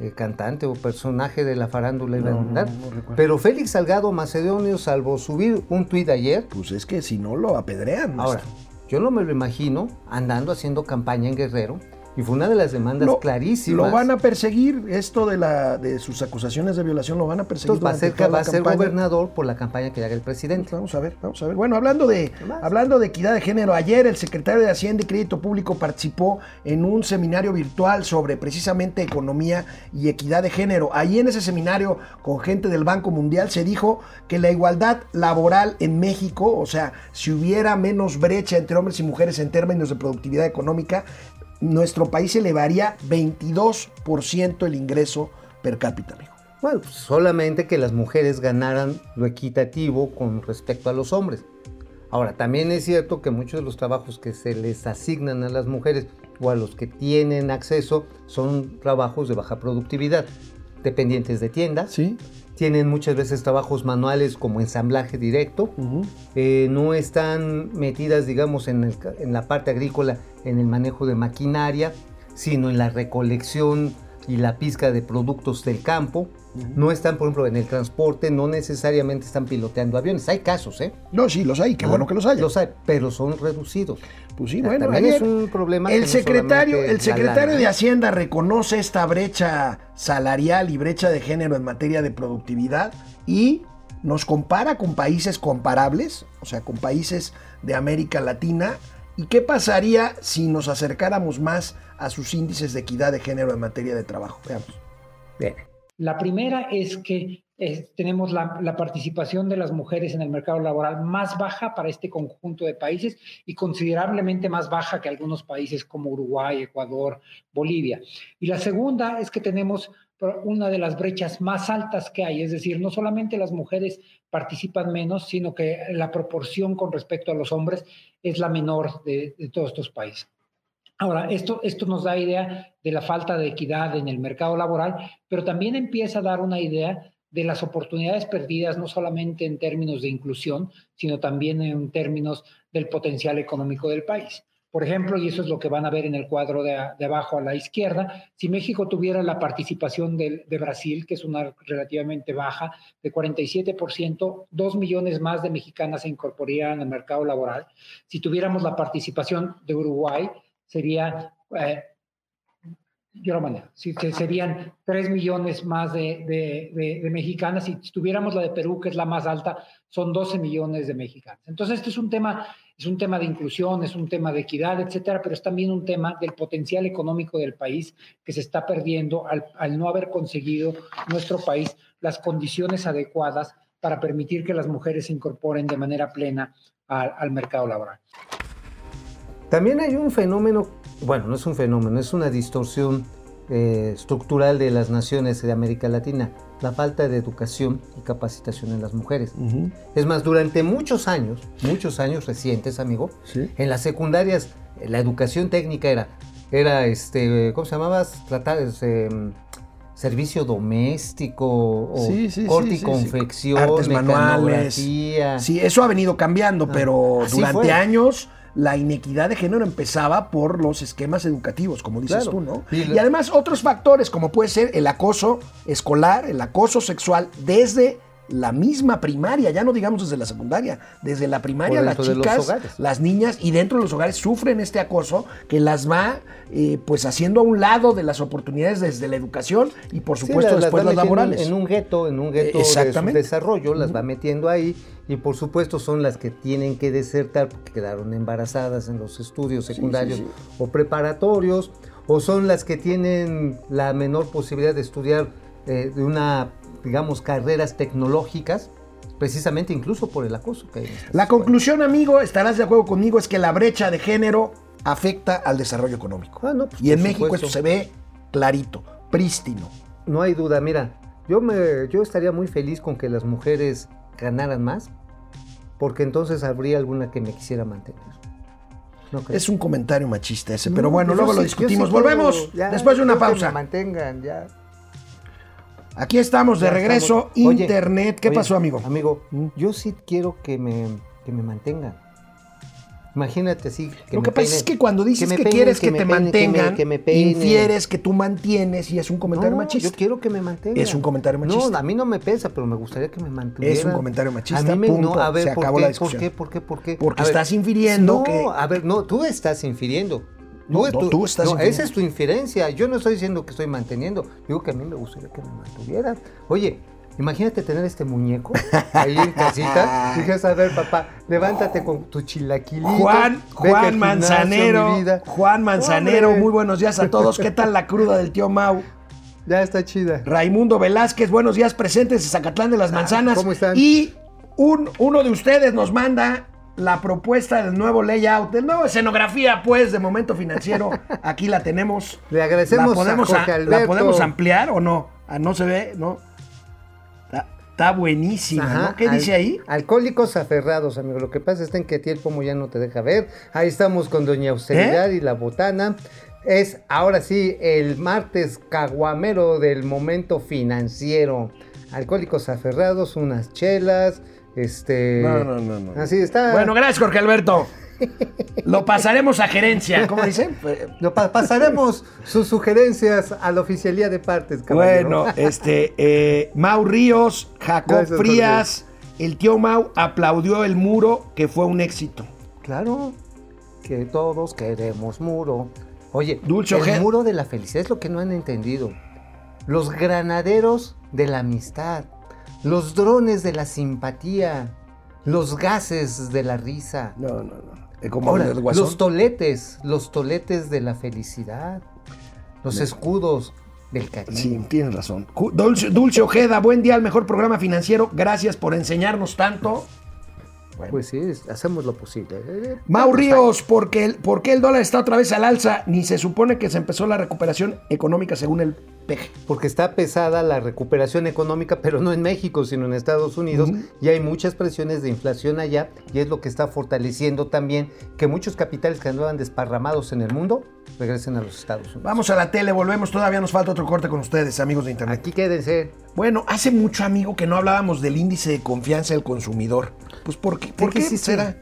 S2: eh, cantante o personaje de la farándula iba
S1: No,
S2: a andar.
S1: no.
S2: Pero Félix Salgado Macedonio, salvo subir un tuit ayer,
S1: Pues es que si no lo apedrean.
S2: ahora, yo no me lo imagino andando haciendo campaña en Guerrero. Y fue una de las demandas
S1: Lo-
S2: clarísimas.
S1: Lo van a perseguir, esto de la de sus acusaciones de violación lo van a perseguir.
S2: Entonces va a ser,
S1: toda
S2: va
S1: la
S2: a ser gobernador por la campaña que haga el presidente.
S1: Vamos a ver, vamos a ver. Bueno, hablando de, hablando de equidad de género, ayer el secretario de Hacienda y Crédito Público participó en un seminario virtual sobre precisamente economía y equidad de género. Ahí en ese seminario con gente del Banco Mundial se dijo que la igualdad laboral en México, o sea, si hubiera menos brecha entre hombres y mujeres en términos de productividad económica, nuestro país elevaría 22% el ingreso per cápita, amigo.
S2: Bueno, pues solamente que las mujeres ganaran lo equitativo con respecto a los hombres. Ahora, también es cierto que muchos de los trabajos que se les asignan a las mujeres o a los que tienen acceso son trabajos de baja productividad, dependientes de tiendas,
S1: ¿Sí?
S2: Tienen muchas veces trabajos manuales como ensamblaje directo, eh, no están metidas, digamos, en, el en la parte agrícola, en el manejo de maquinaria, sino en la recolección y la pizca de productos del campo. No están, por ejemplo, en el transporte, no necesariamente están piloteando aviones. Hay casos, ¿eh?
S1: No, sí, los hay, qué bueno que los haya.
S2: Los hay, pero son reducidos.
S1: Pues sí,
S2: sea,
S1: bueno,
S2: también
S1: ayer
S2: es un problema
S1: El secretario, el secretario de Hacienda reconoce esta brecha salarial y brecha de género en materia de productividad y nos compara con países comparables, o sea, con países de América Latina. ¿Y qué pasaría si nos acercáramos más a sus índices de equidad de género en materia de trabajo? Veamos.
S2: Bien.
S7: La primera es que eh, tenemos la, participación de las mujeres en el mercado laboral más baja para este conjunto de países y considerablemente más baja que algunos países como Uruguay, Ecuador, Bolivia. Y la segunda es que tenemos una de las brechas más altas que hay. Es decir, no solamente las mujeres participan menos, sino que la proporción con respecto a los hombres es la menor de, de todos estos países. Ahora, esto, esto nos da idea de la falta de equidad en el mercado laboral, pero también empieza a dar una idea de las oportunidades perdidas, no solamente en términos de inclusión, sino también en términos del potencial económico del país. Por ejemplo, y eso es lo que van a ver en el cuadro de, de abajo a la izquierda, si México tuviera la participación del- de, Brasil, que es una relativamente baja, de 47%, dos millones más de mexicanas se incorporarían al mercado laboral. Si tuviéramos la participación de Uruguay, sería, eh, yo lo manejo, que serían 3 millones más de, mexicanas. Si tuviéramos la de Perú, que es la más alta, son 12 millones de mexicanas. Entonces, este es un tema, es un tema de inclusión, es un tema de equidad, etcétera, pero es también un tema del potencial económico del país que se está perdiendo al, no haber conseguido nuestro país las condiciones adecuadas para permitir que las mujeres se incorporen de manera plena al mercado laboral.
S2: También hay un fenómeno, bueno, no es un fenómeno, es una distorsión eh, estructural de las naciones de América Latina, la falta de educación y capacitación en las mujeres. Es más, durante muchos años, muchos años recientes, amigo,
S1: Sí.
S2: en las secundarias la educación técnica era, era este, ¿cómo se llamaba? Tratar este, servicio doméstico o
S1: Sí, sí,
S2: corte y confección,
S1: Artes manuales. Sí, eso ha venido cambiando,
S2: Ah,
S1: pero durante
S2: fue.
S1: años la inequidad de género empezaba por los esquemas educativos, como dices
S2: Claro.
S1: tú, ¿no?
S2: Y
S1: además otros factores, como puede ser el acoso escolar, el acoso sexual, desde la misma primaria, ya no digamos desde la secundaria, desde la primaria las
S2: de
S1: chicas, las niñas y dentro de los hogares sufren este acoso que las va eh, pues haciendo a un lado de las oportunidades desde la educación y por supuesto
S2: las- las
S1: después las laborales.
S2: En un gueto, en un gueto
S1: Eh,
S2: de su
S1: exactamente.
S2: desarrollo, las va metiendo ahí y por supuesto son las que tienen que desertar porque quedaron embarazadas en los estudios secundarios
S1: sí.
S2: o preparatorios, o son las que tienen la menor posibilidad de estudiar eh, de una, digamos, carreras tecnológicas, precisamente incluso por el acoso que hay. en
S1: La conclusión, amigo, estarás de acuerdo conmigo, es que la brecha de género afecta al desarrollo económico.
S2: Ah, no, pues,
S1: y en México esto se ve clarito, prístino.
S2: No hay duda, mira, yo, me, yo estaría muy feliz con que las mujeres ganaran más, porque entonces habría alguna que me quisiera mantener. ¿No?
S1: Es un comentario machista ese,
S2: No,
S1: pero bueno,
S2: yo
S1: luego
S2: sí-
S1: lo discutimos. Volvemos
S2: ya,
S1: después de una
S2: que
S1: pausa.
S2: me mantengan, ya.
S1: Aquí estamos de
S2: Ya
S1: regreso,
S2: estamos. Oye,
S1: internet. ¿Qué
S2: oye,
S1: pasó, amigo?
S2: Amigo,
S1: Mm.
S2: yo sí quiero que me, que me mantengan. Imagínate así.
S1: Lo
S2: me
S1: que pasa
S2: peinen.
S1: es que cuando dices que,
S2: me peinen,
S1: quieres que,
S2: me
S1: te
S2: peinen, que me-
S1: mantengan,
S2: que me peinen.
S1: infieres que tú mantienes y es un comentario
S2: No,
S1: machista.
S2: Yo quiero que me mantengan.
S1: Es un comentario machista.
S2: No, a mí no me pesa, pero me gustaría que me mantuvieran.
S1: Es un comentario machista,
S2: A mí me,
S1: punto.
S2: no, a ver,
S1: Se
S2: ¿por
S1: acabó
S2: qué,
S1: la
S2: ¿Por
S1: discusión.
S2: qué? ¿Por qué? ¿Por qué?
S1: Porque
S2: A ver,
S1: estás infiriendo
S2: no,
S1: que-
S2: a ver, no, tú estás infiriendo.
S1: No, no, tú estás
S2: no, esa es tu inferencia. Yo no estoy diciendo que estoy manteniendo. Digo que a mí me gustaría que me mantuvieran. Oye, imagínate tener este muñeco ahí en casita. <laughs> Dices, a ver, papá, levántate con tu chilaquilito.
S1: Juan, Juan Manzanero. Juan Manzanero,
S2: Hombre,
S1: muy buenos días a todos. ¿Qué tal la cruda del tío Mau? <laughs>
S2: Ya está chida.
S1: Raimundo Velázquez, buenos días presentes de Zacatlán de las Manzanas.
S2: Ah, ¿cómo están?
S1: Y un, uno de ustedes nos manda la propuesta del nuevo layout, del nuevo escenografía, pues, de momento financiero. <laughs> Aquí la tenemos.
S2: Le agradecemos
S1: ¿La podemos,
S2: a Jorge Alberto.
S1: ¿La podemos ampliar o no? Ah, no se ve, ¿no? Está, buenísima,
S2: Ajá,
S1: ¿no? ¿Qué
S2: al-
S1: dice ahí?
S2: Alcohólicos aferrados, amigo. Lo que pasa es que a ti el pomo ya no te deja ver. Ahí estamos con Doña Austeridad
S1: ¿Eh?
S2: y la botana. Es ahora sí el martes caguamero del momento financiero. Alcohólicos aferrados, unas chelas. Este.
S1: No, no, no, no.
S2: Así está.
S1: Bueno, gracias, Jorge Alberto. <laughs> Lo pasaremos a gerencia, ¿cómo dicen? <laughs>
S2: Lo pa- pasaremos sus sugerencias a la oficialía de partes, caballero.
S1: Bueno, este, eh, Mau Ríos, Jacob
S2: Gracias,
S1: Frías, el tío Mau aplaudió el muro, que fue un éxito.
S2: Claro, que todos queremos muro. Oye,
S1: Dulce
S2: el
S1: Ojeda.
S2: muro de la felicidad es lo que no han entendido. Los granaderos de la amistad, los drones de la simpatía, los gases de la risa.
S1: No, no, no. Eh, Como
S2: Ahora, los toletes, los toletes de la felicidad, los escudos del cariño.
S1: Sí, tienes razón. Dulce, Dulce Ojeda, buen día al mejor programa financiero. Gracias por enseñarnos tanto. Bueno.
S2: Pues sí, hacemos lo posible. Eh,
S1: Mau
S2: vamos
S1: Ríos, ¿por qué, el, por qué el dólar está otra vez al alza? Ni se supone que se empezó la recuperación económica según el peje.
S2: porque está pesada la recuperación económica, <laughs> pero no en México, sino en Estados Unidos, y hay muchas presiones de inflación allá, y es lo que está fortaleciendo también que muchos capitales que andaban desparramados en el mundo regresen a los Estados Unidos.
S1: Vamos a la tele, volvemos. Todavía nos falta otro corte con ustedes, amigos de Internet.
S2: Aquí quédense.
S1: Bueno, hace mucho, amigo, que no hablábamos del índice de confianza del consumidor. Pues, ¿por qué, ¿por
S2: qué
S1: qué
S2: sí, sí?
S1: será?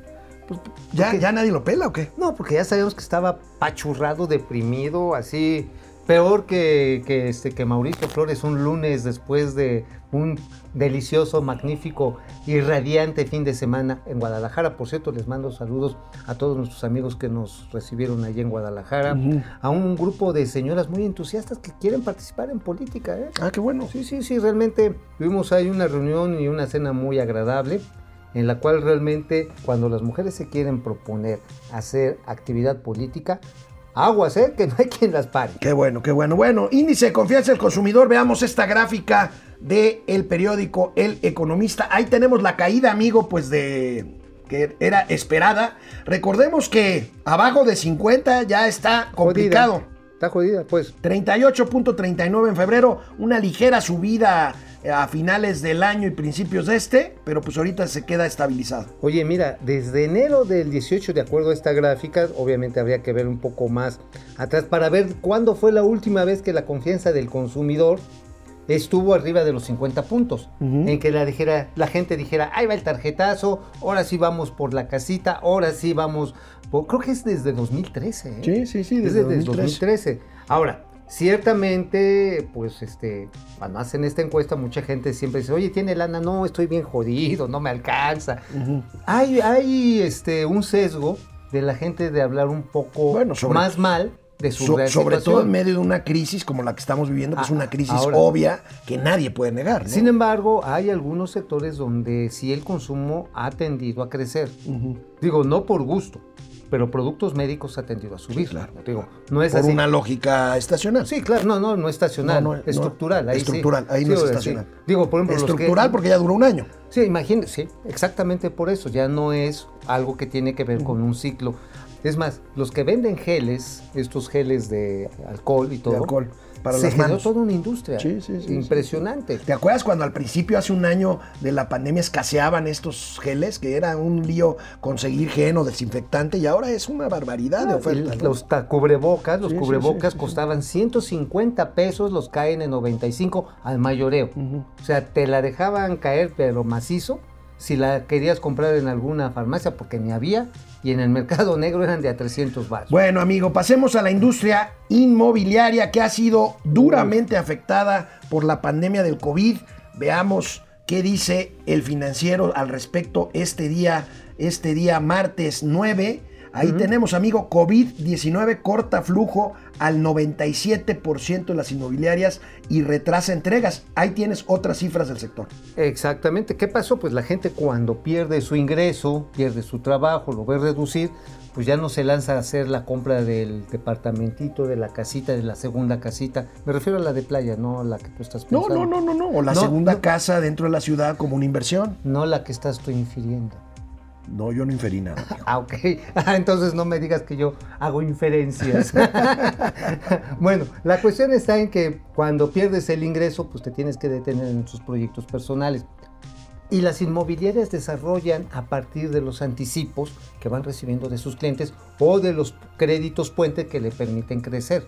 S1: Pues, ¿ya? ¿Ya nadie lo pela o qué?
S2: No, porque ya sabíamos que estaba pachurrado, deprimido, así. Peor que, que, este, que Mauricio Flores un lunes después de un delicioso, magnífico y radiante fin de semana en Guadalajara. Por cierto, les mando saludos a todos nuestros amigos que nos recibieron allí en Guadalajara. A un grupo de señoras muy entusiastas que quieren participar en política. ¿eh?
S1: Ah, qué bueno.
S2: Sí, sí, sí, realmente tuvimos ahí una reunión y una cena muy agradable en la cual realmente cuando las mujeres se quieren proponer hacer actividad política, aguas, ¿eh? que no hay quien las pare.
S1: Qué bueno, qué bueno. Bueno, índice de confianza del consumidor. Veamos esta gráfica del el periódico El Economista. Ahí tenemos la caída, amigo, pues de que era esperada. Recordemos que abajo de 50 ya está complicado.
S2: Jodida. Está jodida, pues.
S1: 38.39 en febrero, una ligera subida a finales del año y principios de este, pero pues ahorita se queda estabilizado.
S2: Oye, mira, desde enero del 18, de acuerdo a esta gráfica, obviamente habría que ver un poco más atrás para ver cuándo fue la última vez que la confianza del consumidor estuvo arriba de los 50 puntos. En que la, dijera, la gente dijera, ahí va el tarjetazo, ahora sí vamos por la casita, ahora sí vamos... por-". Creo que es desde 2013. ¿eh?
S1: Sí, sí, sí,
S2: Es
S1: desde
S2: desde
S1: 2013.
S2: 2013. Ahora, ciertamente, pues este, además en esta encuesta mucha gente siempre dice, oye, ¿tiene lana? No, estoy bien jodido, no me alcanza.
S1: Ujú.
S2: Hay, hay este, un sesgo de la gente de hablar un poco
S1: Bueno, sobre-
S2: más mal de su
S1: So- sobre todo en medio de una crisis como la que estamos viviendo, que es
S2: Ah,
S1: una crisis
S2: ahora.
S1: obvia que nadie puede negar. ¿no?
S2: Sin embargo, hay algunos sectores donde sí el consumo ha tendido a crecer.
S1: Ujú.
S2: Digo, no por gusto, pero productos médicos ha tendido a subir.
S1: claro.
S2: Digo, no es
S1: Por
S2: así.
S1: una lógica estacional.
S2: Sí, claro, no, no, no estacional,
S1: No, no, no,
S2: estructural. ahí sí.
S1: estructural, ahí no es estacional.
S2: sí. Digo, por ejemplo, los que-
S1: Estructural porque ya duró un año.
S2: Sí, imagínate, sí, exactamente por eso. Ya no es algo que tiene que ver con un ciclo. Es más, los que venden geles, estos geles de alcohol y todo,
S1: alcohol, para
S2: se
S1: las
S2: generó
S1: manos.
S2: toda una industria.
S1: Sí, sí, sí,
S2: Impresionante.
S1: ¿Te acuerdas cuando al principio, hace un año de la pandemia, escaseaban estos geles? Que era un lío conseguir gen o desinfectante y ahora es una barbaridad de
S2: Ah,
S1: ofertas.
S2: Los cubrebocas, los
S1: Sí,
S2: cubrebocas
S1: sí, sí, sí.
S2: costaban 150 pesos, los caen en 95 al mayoreo. O sea, te la dejaban caer pero macizo si la querías comprar en alguna farmacia porque ni había y en el mercado <laughs> negro eran de a 300 baros.
S1: Bueno, amigo, pasemos a la industria inmobiliaria que ha sido duramente afectada por la pandemia del COVID. Veamos qué dice el financiero al respecto este día, este día martes 9. Ahí tenemos, amigo, COVID-19 corta flujo al 97% de las inmobiliarias y retrasa entregas. Ahí tienes otras cifras del sector.
S2: Exactamente. ¿Qué pasó? Pues la gente cuando pierde su ingreso, pierde su trabajo, lo ve reducir, pues ya no se lanza a hacer la compra del departamentito, de la casita, de la segunda casita. Me refiero a la de playa, no a la que tú estás
S1: No,
S2: pensando.
S1: no, no, no, no. O la
S2: No,
S1: segunda
S2: no.
S1: casa dentro de la ciudad como una inversión.
S2: No la que estás tú infiriendo.
S1: No, yo no inferí nada. amigo.
S2: Ah, ok. <laughs> Ah, Entonces no me digas que yo hago inferencias. <laughs> bueno, la cuestión está en que cuando pierdes el ingreso, pues te tienes que detener en tus proyectos personales. Y las inmobiliarias desarrollan a partir de los anticipos que van recibiendo de sus clientes o de los créditos puente que le permiten crecer.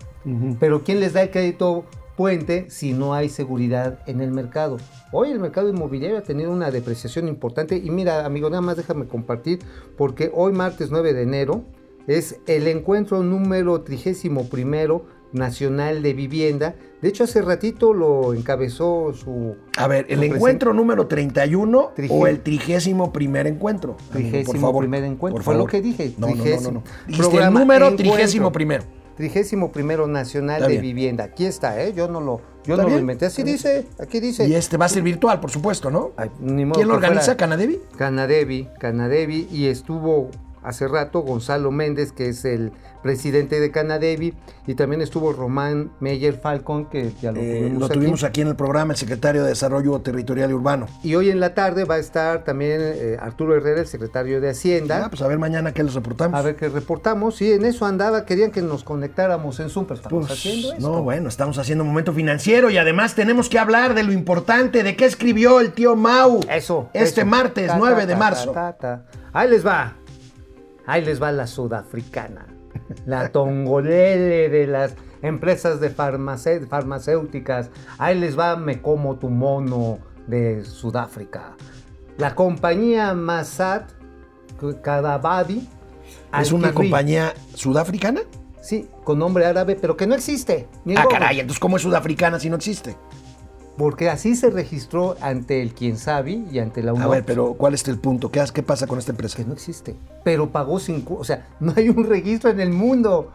S2: Pero ¿quién les da el crédito puente si no hay seguridad en el mercado? Hoy el mercado inmobiliario ha tenido una depreciación importante y mira, amigo, nada más déjame compartir porque hoy martes 9 de enero es el encuentro número 31 nacional de vivienda. De hecho, hace ratito lo encabezó su
S1: A ver, ¿el encuentro número 31
S2: Trige-
S1: o el trigésimo primer encuentro?
S2: Trigésimo
S1: por favor,
S2: primer encuentro.
S1: por
S2: Fue lo que dije.
S1: No, no, no, no, el número
S2: Encuentro.
S1: trigésimo primero.
S2: Trigésimo primero nacional
S1: Está
S2: de
S1: bien.
S2: vivienda. Aquí está, ¿eh? Yo no lo, yo no lo inventé. Así dice, aquí dice.
S1: Y este va a ser virtual, por supuesto, ¿no?
S2: Ay, ni modo
S1: ¿Quién lo organiza? ¿Canadevi?
S2: Canadevi, Canadevi, y estuvo hace rato, Gonzalo Méndez, que es el presidente de Canadevi, y también estuvo Román Meyer Falcon, que ya lo
S1: Eh,
S2: tuvimos
S1: lo
S2: aquí.
S1: tuvimos aquí en el programa, el secretario de Desarrollo Territorial y Urbano.
S2: Y hoy en la tarde va a estar también eh, Arturo Herrera, el secretario de Hacienda.
S1: Ah, pues a ver mañana qué les reportamos.
S2: A ver qué reportamos. Sí, en eso andaba, querían que nos conectáramos en Zoom, pero estamos
S1: Pues,
S2: haciendo esto.
S1: no, bueno, estamos haciendo un momento financiero y además tenemos que hablar de lo importante, de qué escribió el tío Mau
S2: Eso.
S1: este
S2: eso.
S1: martes,
S2: Ta,
S1: 9
S2: ta,
S1: de marzo.
S2: ta. Ahí les va. Ahí les va la sudafricana. La tongolele de las empresas de farmacéuticas. Ahí les va Me Como Tu Mono de Sudáfrica. La compañía Masat Kadabadi.
S1: ¿Es una compañía sudafricana?
S2: Sí, con nombre árabe, pero que no existe. ni
S1: Ah, caray, entonces ¿cómo es sudafricana si no existe?
S2: Porque así se registró ante el Quien Sabe y ante la
S1: A
S2: UNOPS.
S1: ver, pero ¿cuál es el punto? ¿Qué, qué pasa con esta empresa?
S2: que no existe. Pero pagó cinco, o sea, <laughs> no hay un registro en el mundo.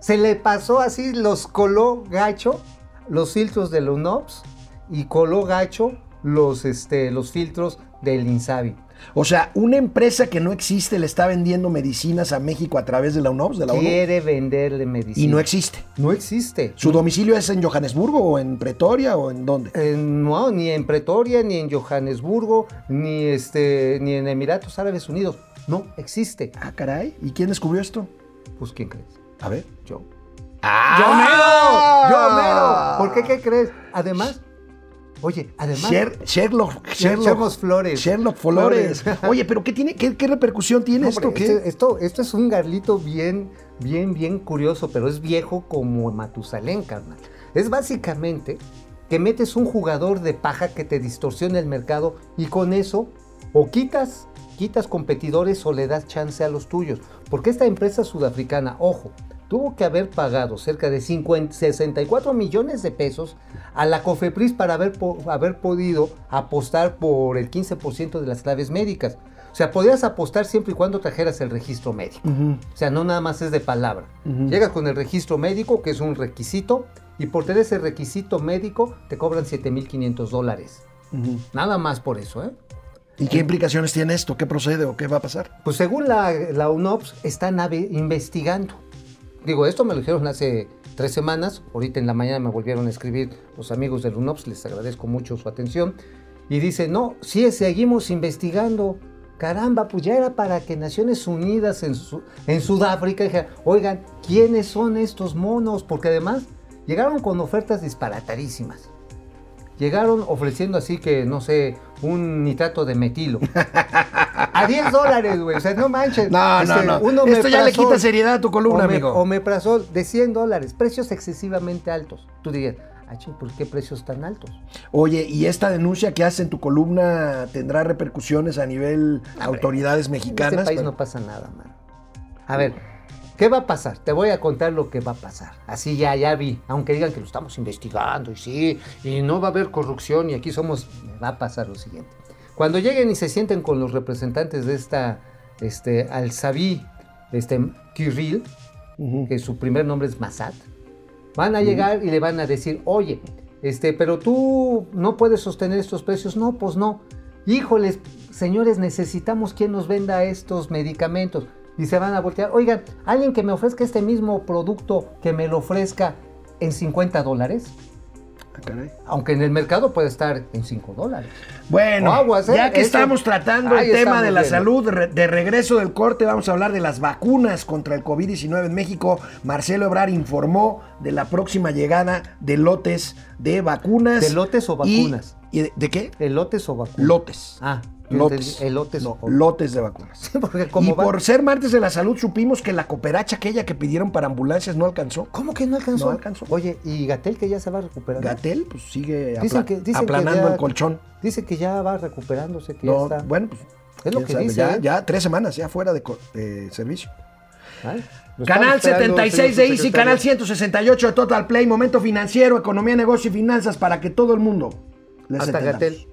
S2: Se le pasó así, los coló gacho, los filtros del UNOPS y coló gacho los, este, los filtros del INSABI.
S1: O sea, una empresa que no existe le está vendiendo medicinas a México a través de la UNOPS, de la ONU,
S2: Quiere venderle medicina.
S1: y no existe.
S2: No existe.
S1: ¿Su domicilio es en Johannesburgo o en Pretoria o en dónde?
S2: Eh, no, ni en Pretoria, ni en Johannesburgo, ni, este, ni en Emiratos Árabes Unidos. No existe.
S1: Ah, caray. ¿Y quién descubrió esto?
S2: Pues, ¿quién crees?
S1: A ver.
S2: Yo.
S1: ¡Ah!
S2: ¡Yo mero! ¿Por qué? ¿Qué crees? Además, oye, además...
S1: Sher- Sherlock, Sherlock,
S2: Sherlock Flores.
S1: Sherlock Flores.
S2: Flores. <laughs>
S1: Oye, pero ¿qué tiene, qué, qué repercusión tiene
S2: No,
S1: esto?
S2: hombre,
S1: ¿Qué?
S2: este- esto, esto es un garlito bien, bien, bien curioso, pero es viejo como Matusalén, carnal. Es básicamente que metes un jugador de paja que te distorsiona el mercado y con eso o quitas, quitas competidores o le das chance a los tuyos. Porque esta empresa sudafricana, ojo, tuvo que haber pagado cerca de 50, 64 millones de pesos a la COFEPRIS para haber, po- haber podido apostar por el 15% de las claves médicas. O sea, podías apostar siempre y cuando trajeras el registro médico. O sea, no nada más es de palabra. Llegas con el registro médico, que es un requisito, y por tener ese requisito médico te cobran 7.500 dólares. Nada más por eso, ¿eh?
S1: ¿Y qué implicaciones tiene esto? ¿Qué procede o qué va a pasar?
S2: Pues según la, la UNOPS, están investigando. Digo, esto me lo dijeron hace tres semanas. Ahorita en la mañana me volvieron a escribir los amigos del UNOPS. Les agradezco mucho su atención. Y dice, no, sí, seguimos investigando. Caramba, pues ya era para que Naciones Unidas en, Su- en Sudáfrica dijera, oigan, ¿quiénes son estos monos? Porque además llegaron con ofertas disparatarísimas. Llegaron ofreciendo así que, no sé, un nitrato de metilo. A 10 dólares, güey. O sea, no manches.
S1: No, no,
S2: Este,
S1: no. Esto ya le quita seriedad a tu columna, amigo.
S2: Omeprazol de 100 dólares. Precios excesivamente altos. Tú dirías, ah, ching, ¿por qué precios tan altos?
S1: Oye, ¿y esta denuncia que hace en tu columna tendrá repercusiones a nivel autoridades
S2: En
S1: mexicanas?
S2: este país
S1: Pero-
S2: no pasa nada, man. A ver, ¿qué va a pasar? Te voy a contar lo que va a pasar. Así ya, ya vi. Aunque digan que lo estamos investigando y sí, y no va a haber corrupción y aquí somos... Va a pasar lo siguiente. Cuando lleguen y se sienten con los representantes de esta, este, Al-Sabi, este, Kirill,
S1: Ujú.
S2: que su primer nombre es Masat, van a llegar y le van a decir, oye, este, pero tú no puedes sostener estos precios. No, pues no. Híjoles, señores, necesitamos quien nos venda estos medicamentos. Y se van a voltear, oigan, alguien que me ofrezca este mismo producto, que me lo ofrezca en 50 dólares,
S1: Ah, caray.
S2: aunque en el mercado puede estar en 5 dólares.
S1: Bueno,
S2: Aguas, ¿eh?
S1: ya que
S2: Eso-
S1: estamos tratando el tema de la
S2: bien.
S1: salud, de regreso del corte, vamos a hablar de las vacunas contra el COVID-19 en México. Marcelo Ebrar informó de la próxima llegada de lotes de vacunas.
S2: ¿De lotes o vacunas?
S1: ¿Y de, de qué?
S2: ¿Elotes o vacunas?
S1: Lotes.
S2: Ah,
S1: lotes.
S2: elotes
S1: No,
S2: o-
S1: lotes de vacunas. <laughs>
S2: Porque como
S1: y
S2: va-
S1: por ser martes de la salud supimos que la cooperacha aquella que pidieron para ambulancias no alcanzó.
S2: ¿Cómo que no alcanzó?
S1: No alcanzó.
S2: Oye, ¿y Gatel que ya se va recuperando?
S1: Gatel pues sigue
S2: Dicen que- dicen que
S1: aplanando
S2: ya-
S1: el colchón.
S2: Dice que ya va recuperándose, que ya
S1: No,
S2: está.
S1: bueno, pues
S2: Es lo que
S1: sabe,
S2: dice,
S1: Ya,
S2: ¿eh?
S1: ya tres semanas ya fuera de, de servicio.
S2: Ay,
S1: Canal
S2: estamos esperando,
S1: 76 de Easy, canal 168 de Total Play, momento financiero, economía, negocio y finanzas para que todo el mundo les
S2: Hasta. Gatel.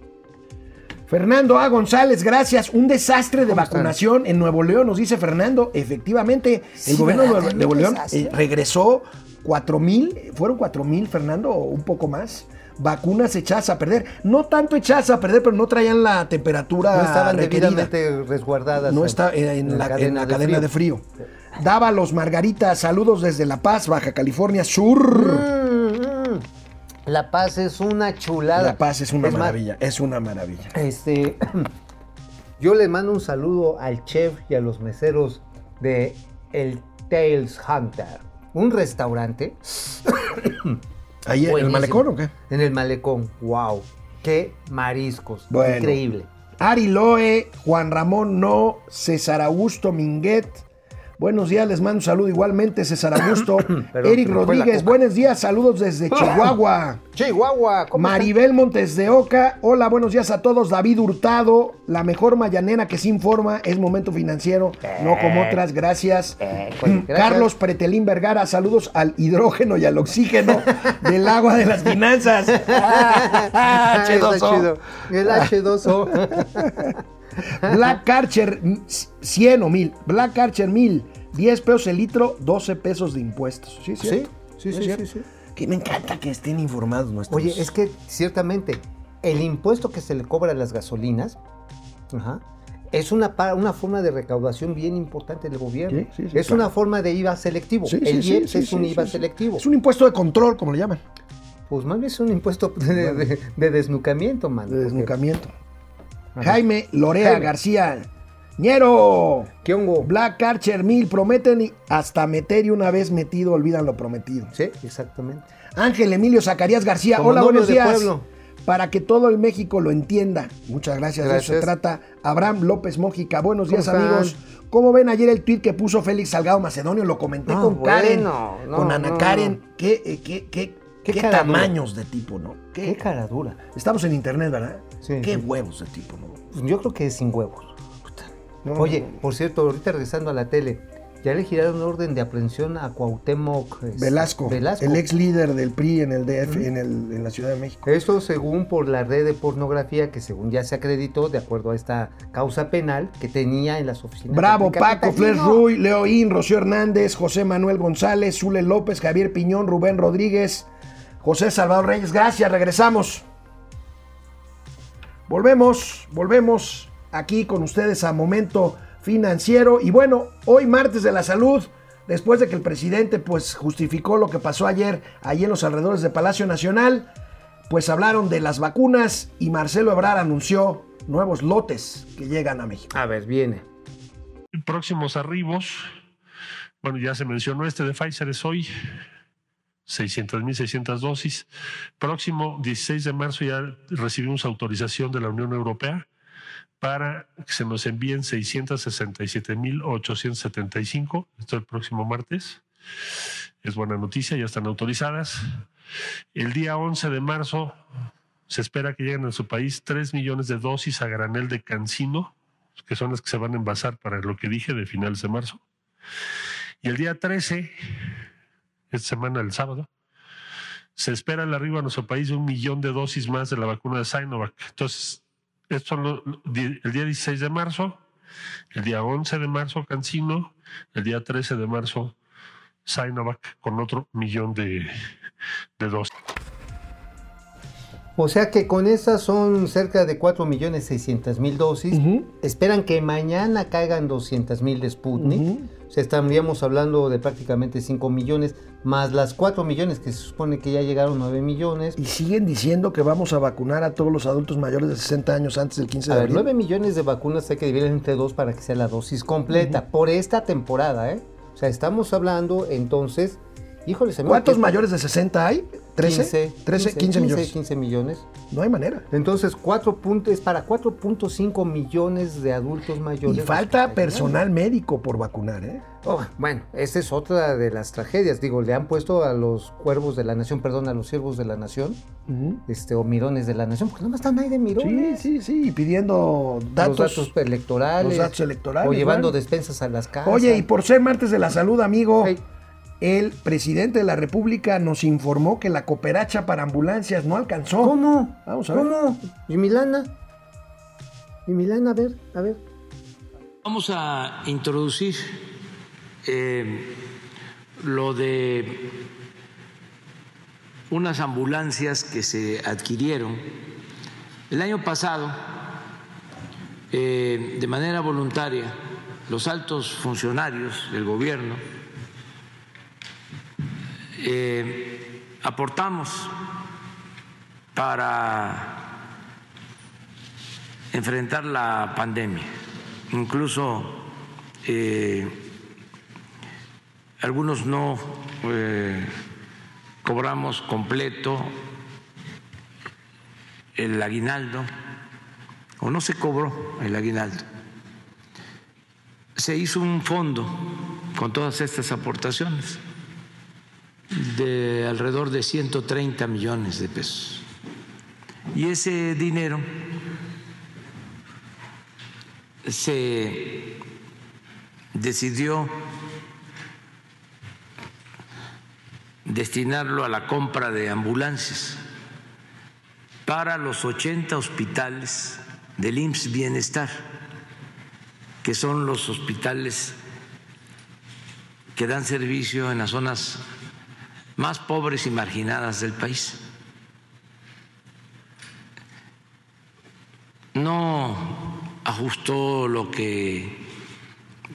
S1: Fernando A. González, gracias. Un desastre de vacunación en Nuevo León, nos dice Fernando. Efectivamente,
S2: Sí,
S1: el gobierno de. Nuevo, León eh, regresó 4 mil, fueron 4 mil, Fernando, o un poco más, vacunas echadas a perder. No tanto echadas a perder, pero no traían la temperatura
S2: No estaban
S1: requerida.
S2: debidamente resguardadas.
S1: No
S2: en-
S1: está en, en la, en la cadena de frío. Dávalos, Margarita, saludos desde La Paz, Baja California Sur.
S2: La Paz es una chulada.
S1: La Paz es una maravilla, es una maravilla.
S2: Este, <clears throat> yo le mando un saludo al chef y a los meseros de El Tails Hunter, un restaurante <clears throat>
S1: ¿Ahí en el malecón o qué?
S2: en el malecón. Wow, qué mariscos,
S1: Bueno.
S2: increíble.
S1: Ari Loe, Juan Ramón No, César Augusto Minguet. Buenos días, les mando un saludo igualmente, César Augusto. <coughs>
S2: Perdón,
S1: Eric Rodríguez, buenos días, saludos desde <coughs> Chihuahua.
S2: Chihuahua, ¿cómo están?
S1: Maribel Montes de Oca, hola, buenos días a todos. David Hurtado, la mejor mañanera que se informa es Momento Financiero, no como otras, gracias.
S2: Eh, pues, gracias.
S1: Carlos Pretelín Vergara, saludos al hidrógeno y al oxígeno <laughs> del agua de las finanzas. <laughs>
S2: Ah, <laughs> está
S1: H2O.
S2: chido. El H2O.
S1: Black Archer 100 o 1000. Black Archer 1000. 10 pesos el litro, 12 pesos de impuestos. ¿Sí,
S2: Sí, sí,
S1: ¿Es
S2: sí, sí, sí.
S1: Que me encanta que estén informados nuestros.
S2: Oye, es que ciertamente el impuesto que se le cobra a las gasolinas ajá, es una, una forma de recaudación bien importante del gobierno.
S1: Sí, sí, sí,
S2: es
S1: claro.
S2: una forma de IVA selectivo.
S1: Sí,
S2: el IEPS
S1: sí,
S2: es un
S1: sí,
S2: IVA
S1: sí.
S2: selectivo.
S1: Es un impuesto de control, como le llaman.
S2: Pues más bien es un impuesto <laughs> de, de- de desnucamiento, man.
S1: De desnucamiento.
S2: Ajá.
S1: Jaime Lorea
S2: Jaime.
S1: García. ¡Ñero!
S2: ¿Qué hongo?
S1: Black Archer 1000. Prometen y hasta meter y una vez metido olvidan lo prometido.
S2: Sí, exactamente.
S1: Ángel Emilio Zacarías García.
S2: Como
S1: Hola, buenos días.
S2: pueblo.
S1: Para que todo el México lo entienda. Muchas gracias. De eso se trata. Abraham López Mójica. Buenos
S2: ¿Cómo
S1: días,
S2: están?
S1: amigos. ¿Cómo ven ayer el tuit que puso Félix Salgado Macedonio? Lo comenté con Karen.
S2: no,
S1: con Ana
S2: no,
S1: Karen.
S2: no.
S1: Qué, eh, qué, qué,
S2: Qué
S1: tamaños de tipo, ¿no? Qué-
S2: Qué cara dura.
S1: Estamos en internet, ¿verdad?
S2: Sí,
S1: Qué
S2: sí.
S1: huevos de tipo, ¿no?
S2: Yo creo que es sin huevos.
S1: No,
S2: Oye,
S1: no, no.
S2: por cierto, ahorita regresando a la tele, ya le giraron orden de aprehensión a Cuauhtémoc este,
S1: Velasco,
S2: Velasco.
S1: el ex líder del PRI en el DF, en, el, en la Ciudad de México.
S2: Esto según por la red de pornografía que según ya se acreditó de acuerdo a esta causa penal que tenía en las oficinas.
S1: Bravo, Paco, Fler
S2: Capitalino.
S1: Ruy, Leoín, Rocío Hernández, José Manuel González, Zule López, Javier Piñón, Rubén Rodríguez, José Salvador Reyes. Gracias, regresamos. Volvemos, volvemos aquí con ustedes a Momento Financiero. Y bueno, hoy martes de la salud, después de que el presidente pues justificó lo que pasó ayer, allí en los alrededores de Palacio Nacional, pues hablaron de las vacunas y Marcelo Ebrard anunció nuevos lotes que llegan a México.
S2: A ver, viene.
S8: próximos arribos, bueno, ya se mencionó este de Pfizer es hoy, 600 mil 600 dosis. Próximo 16 de marzo ya recibimos autorización de la Unión Europea para que se nos envíen 667 mil 875, esto el próximo martes. Es buena noticia, ya están autorizadas. El día 11 de marzo se espera que lleguen a su país 3 millones de dosis a granel de cancino, que son las que se van a envasar para lo que dije de finales de marzo. Y el día 13, esta semana, el sábado, se espera el arribo a nuestro país de un millón de dosis más de la vacuna de Sinovac. Entonces, esto lo- el día 16 de marzo, el día 11 de marzo, Cancino, el día 13 de marzo, Sinovac, con otro millón de, de dosis.
S2: O sea que con esas son cerca de 4 millones 600 mil dosis.
S1: Ujú.
S2: Esperan que mañana caigan 200 mil de Sputnik. O sea, estaríamos hablando de prácticamente 5 millones, más las 4 millones que se supone que ya llegaron 9 millones.
S1: Y siguen diciendo que vamos a vacunar a todos los adultos mayores de 60 años antes del 15
S2: A
S1: de
S2: ver,
S1: abril.
S2: 9 millones de vacunas hay que dividir entre dos para que sea la dosis completa por esta temporada, ¿eh? O sea, estamos hablando entonces, híjole, se me
S1: ¿Cuántos mayores de 60 hay? ¿13?
S2: 15,
S1: 13, 15, millones.
S2: 15 millones.
S1: No hay manera.
S2: Entonces, 4 puntos, es para 4.5 millones de adultos mayores.
S1: Y falta personal médico por vacunar, ¿eh?
S2: Oh, bueno, esa es otra de las tragedias. Digo, le han puesto a los cuervos de la nación, perdón, a los siervos de la nación, este, o mirones de la nación, porque no están ahí de
S1: Sí,
S2: mirones.
S1: sí, sí, y pidiendo datos.
S2: los datos electorales.
S1: los datos electorales,
S2: O llevando
S1: bueno.
S2: despensas a las casas.
S1: Oye, y por ser martes de la salud, amigo,
S2: Hey.
S1: El presidente de la República nos informó que la cooperacha para ambulancias no alcanzó.
S2: ¿Cómo?
S1: Vamos a ver.
S2: ¿Cómo? ¿Y Milana? ¿Y Milana? A ver, a ver.
S6: Vamos a introducir eh, lo de unas ambulancias que se adquirieron el año pasado eh, de manera voluntaria los altos funcionarios del gobierno eh, aportamos para enfrentar la pandemia. Incluso eh, algunos no eh, cobramos completo el aguinaldo o no se cobró el aguinaldo. Se hizo un fondo con todas estas aportaciones de alrededor de 130 millones de pesos. Y ese dinero se decidió destinarlo a la compra de ambulancias para los 80 hospitales del IMSS Bienestar, que son los hospitales que dan servicio en las zonas más pobres y marginadas del país. No ajustó lo que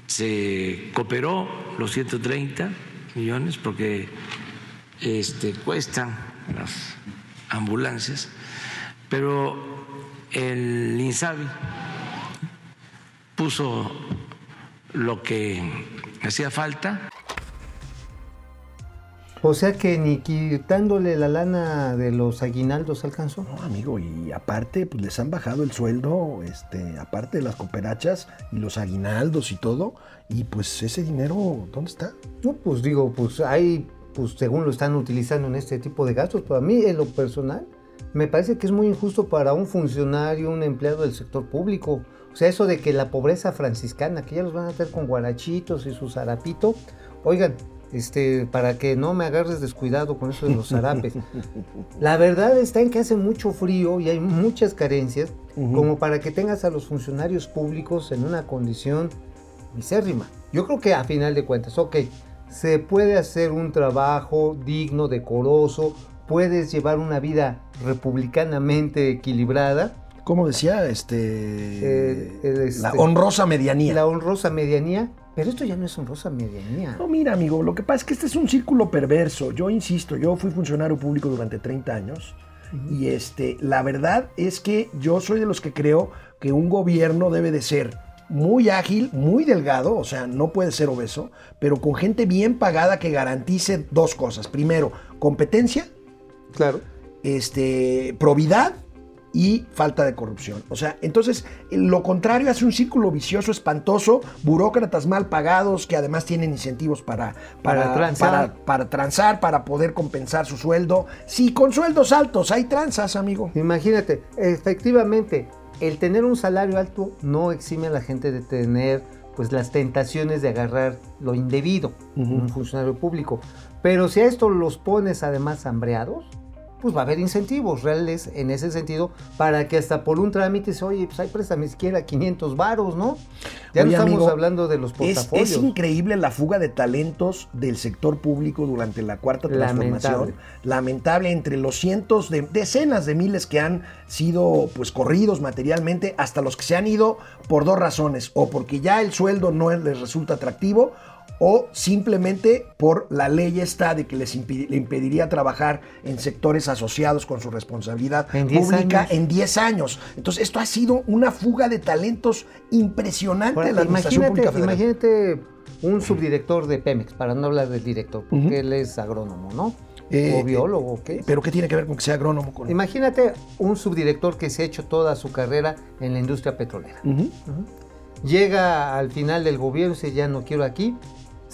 S6: se cooperó, los 130 millones, porque este, cuestan las ambulancias, pero el INSABI puso lo que hacía falta.
S2: O sea que ni quitándole la lana de los aguinaldos alcanzó.
S1: No, amigo, y aparte, pues les han bajado el sueldo, este, aparte de las cooperachas y los aguinaldos y todo, y pues ese dinero, ¿dónde está?
S2: No, pues digo, pues hay, pues según lo están utilizando en este tipo de gastos, pero a mí en lo personal me parece que es muy injusto para un funcionario, un empleado del sector público. O sea, eso de que la pobreza franciscana, que ya los van a hacer con guarachitos y su zarapito, oigan, este, para que no me agarres descuidado con eso de los <laughs> zarapes. La verdad está en que hace mucho frío y hay muchas carencias, como para que tengas a los funcionarios públicos en una condición misérrima. Yo creo que a final de cuentas, ok, se puede hacer un trabajo digno, decoroso, puedes llevar una vida republicanamente equilibrada.
S1: Como decía, este,
S2: Eh, este,
S1: la honrosa medianía.
S2: La honrosa medianía, pero esto ya no es honrosa medianía.
S1: No, mira, amigo, lo que pasa es que este es un círculo perverso. Yo insisto, yo fui funcionario público durante 30 años y este, la verdad es que yo soy de los que creo que un gobierno debe de ser muy ágil, muy delgado, o sea, no puede ser obeso, pero con gente bien pagada que garantice dos cosas. Primero, competencia,
S2: Claro.
S1: este, probidad y falta de corrupción. O sea, entonces lo contrario hace un círculo vicioso, espantoso, burócratas mal pagados que además tienen incentivos para, para,
S2: Para transar.
S1: para, para transar, para poder compensar su sueldo. Sí, con sueldos altos hay tranzas, amigo.
S2: Imagínate, efectivamente, el tener un salario alto no exime a la gente de tener pues las tentaciones de agarrar lo indebido en un funcionario público. Pero si a esto los pones además hambreados, pues va a haber incentivos reales en ese sentido para que hasta por un trámite se, oye, pues ahí préstame siquiera 500 varos, ¿no? Ya no estamos
S1: amigo,
S2: hablando de los
S1: Es,
S2: portafolios.
S1: es increíble la fuga de talentos del sector público durante la cuarta transformación.
S2: Lamentable.
S1: Lamentable entre los cientos de decenas de miles que han sido pues corridos materialmente hasta los que se han ido por dos razones, o porque ya el sueldo no les resulta atractivo o simplemente por la ley esta de que les impi- le impediría trabajar en sectores asociados con su responsabilidad
S2: En 10
S1: pública
S2: años.
S1: en 10 años. Entonces, esto ha sido una fuga de talentos impresionante
S2: Ahora,
S1: de la Administración
S2: imagínate,
S1: Pública Federal.
S2: imagínate un subdirector de Pemex, para no hablar del director, porque él es agrónomo, ¿no?
S1: Eh,
S2: o biólogo, ¿o ¿qué?
S1: ¿Pero qué tiene que ver con que sea agrónomo? Con...
S2: Imagínate un subdirector que se ha hecho toda su carrera en la industria petrolera. Llega al final del gobierno y dice, ya no quiero aquí.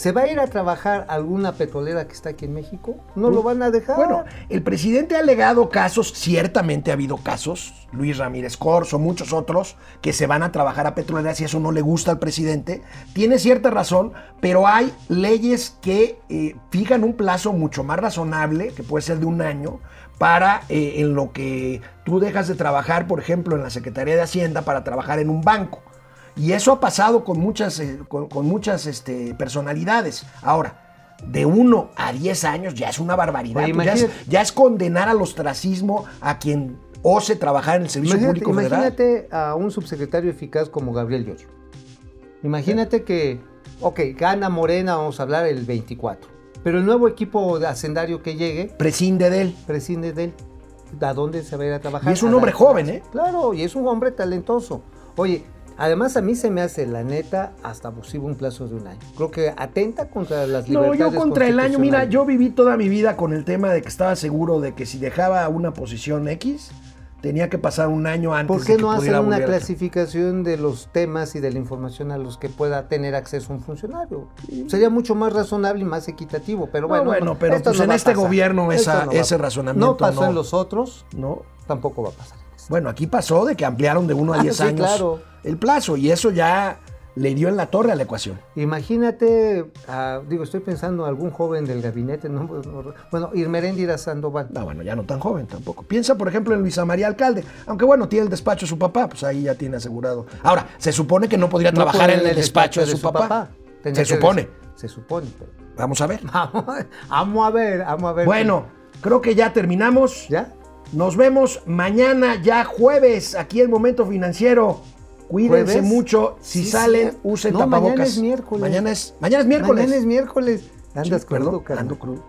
S2: ¿Se va a ir a trabajar alguna petrolera que está aquí en México? No lo van a dejar.
S1: Bueno, el presidente ha alegado casos, ciertamente ha habido casos, Luis Ramírez Corso, muchos otros, que se van a trabajar a petroleras y eso no le gusta al presidente. Tiene cierta razón, pero hay leyes que eh, fijan un plazo mucho más razonable, que puede ser de un año, para eh, en lo que tú dejas de trabajar, por ejemplo, en la Secretaría de Hacienda para trabajar en un banco. Y eso ha pasado con muchas, eh, con, con muchas este, personalidades. Ahora, de 1 a 10 años ya es una barbaridad.
S2: Oye,
S1: pues ya, es,
S2: imagínate-
S1: ya es condenar al ostracismo a quien ose trabajar en el Servicio
S2: Imagínate,
S1: Público Federal.
S2: imagínate a un subsecretario eficaz como Gabriel Llorio. Imagínate que, ok, gana Morena, vamos a hablar, el 24. Pero el nuevo equipo de hacendario que llegue,
S1: Prescinde de él.
S2: prescinde de él. ¿A dónde se va a ir a trabajar?
S1: Y es un hombre joven, ¿eh?
S2: Claro, y es un hombre talentoso. Oye, además a mí se me hace, la neta, hasta abusivo un plazo de un año. Creo que atenta contra las
S1: No,
S2: libertades
S1: yo contra el año, mira, yo viví toda mi vida con el tema de que estaba seguro de que si dejaba una posición X, tenía que pasar un año antes
S2: ¿Por
S1: de
S2: qué
S1: que
S2: no hacer una
S1: volver
S2: clasificación de los temas y de la información a los que pueda tener acceso un funcionario? Sería mucho más razonable y más equitativo, pero
S1: No,
S2: bueno.
S1: bueno,
S2: no,
S1: pero
S2: esto
S1: pues
S2: no
S1: en este
S2: pasar.
S1: gobierno esa-
S2: no
S1: ese razonamiento
S2: No pasó
S1: no.
S2: en los otros,
S1: ¿no?
S2: tampoco va a pasar.
S1: Bueno, aquí pasó de que ampliaron de 1 a <laughs>
S2: Ah,
S1: 10
S2: sí,
S1: años
S2: claro.
S1: el plazo y eso ya le dio en la torre a la ecuación.
S2: Imagínate, ah, digo, estoy pensando algún joven del gabinete, no, No, bueno, Irmeréndira Sandoval.
S1: No, bueno, ya no tan joven tampoco. Piensa, por ejemplo, en Luisa María Alcalde. Aunque bueno, tiene el despacho de su papá, pues ahí ya tiene asegurado. Ahora, se supone que no podría
S2: No
S1: trabajar en el despacho de su, papá. Se supone.
S2: Se supone. pero-
S1: Vamos a ver. <laughs>
S2: Vamos a ver, vamos a ver.
S1: Bueno, creo que ya terminamos.
S2: ¿Ya?
S1: Nos vemos mañana, ya jueves, aquí en Momento Financiero. Cuídense
S2: ¿Jueves?
S1: mucho. Si
S2: Sí,
S1: salen,
S2: cierto.
S1: usen
S2: No,
S1: tapabocas.
S2: mañana es miércoles.
S1: Mañana es, mañana es miércoles.
S2: Mañana es miércoles. Andas
S1: Sí,
S2: crudo,
S1: perdón, ando crudo.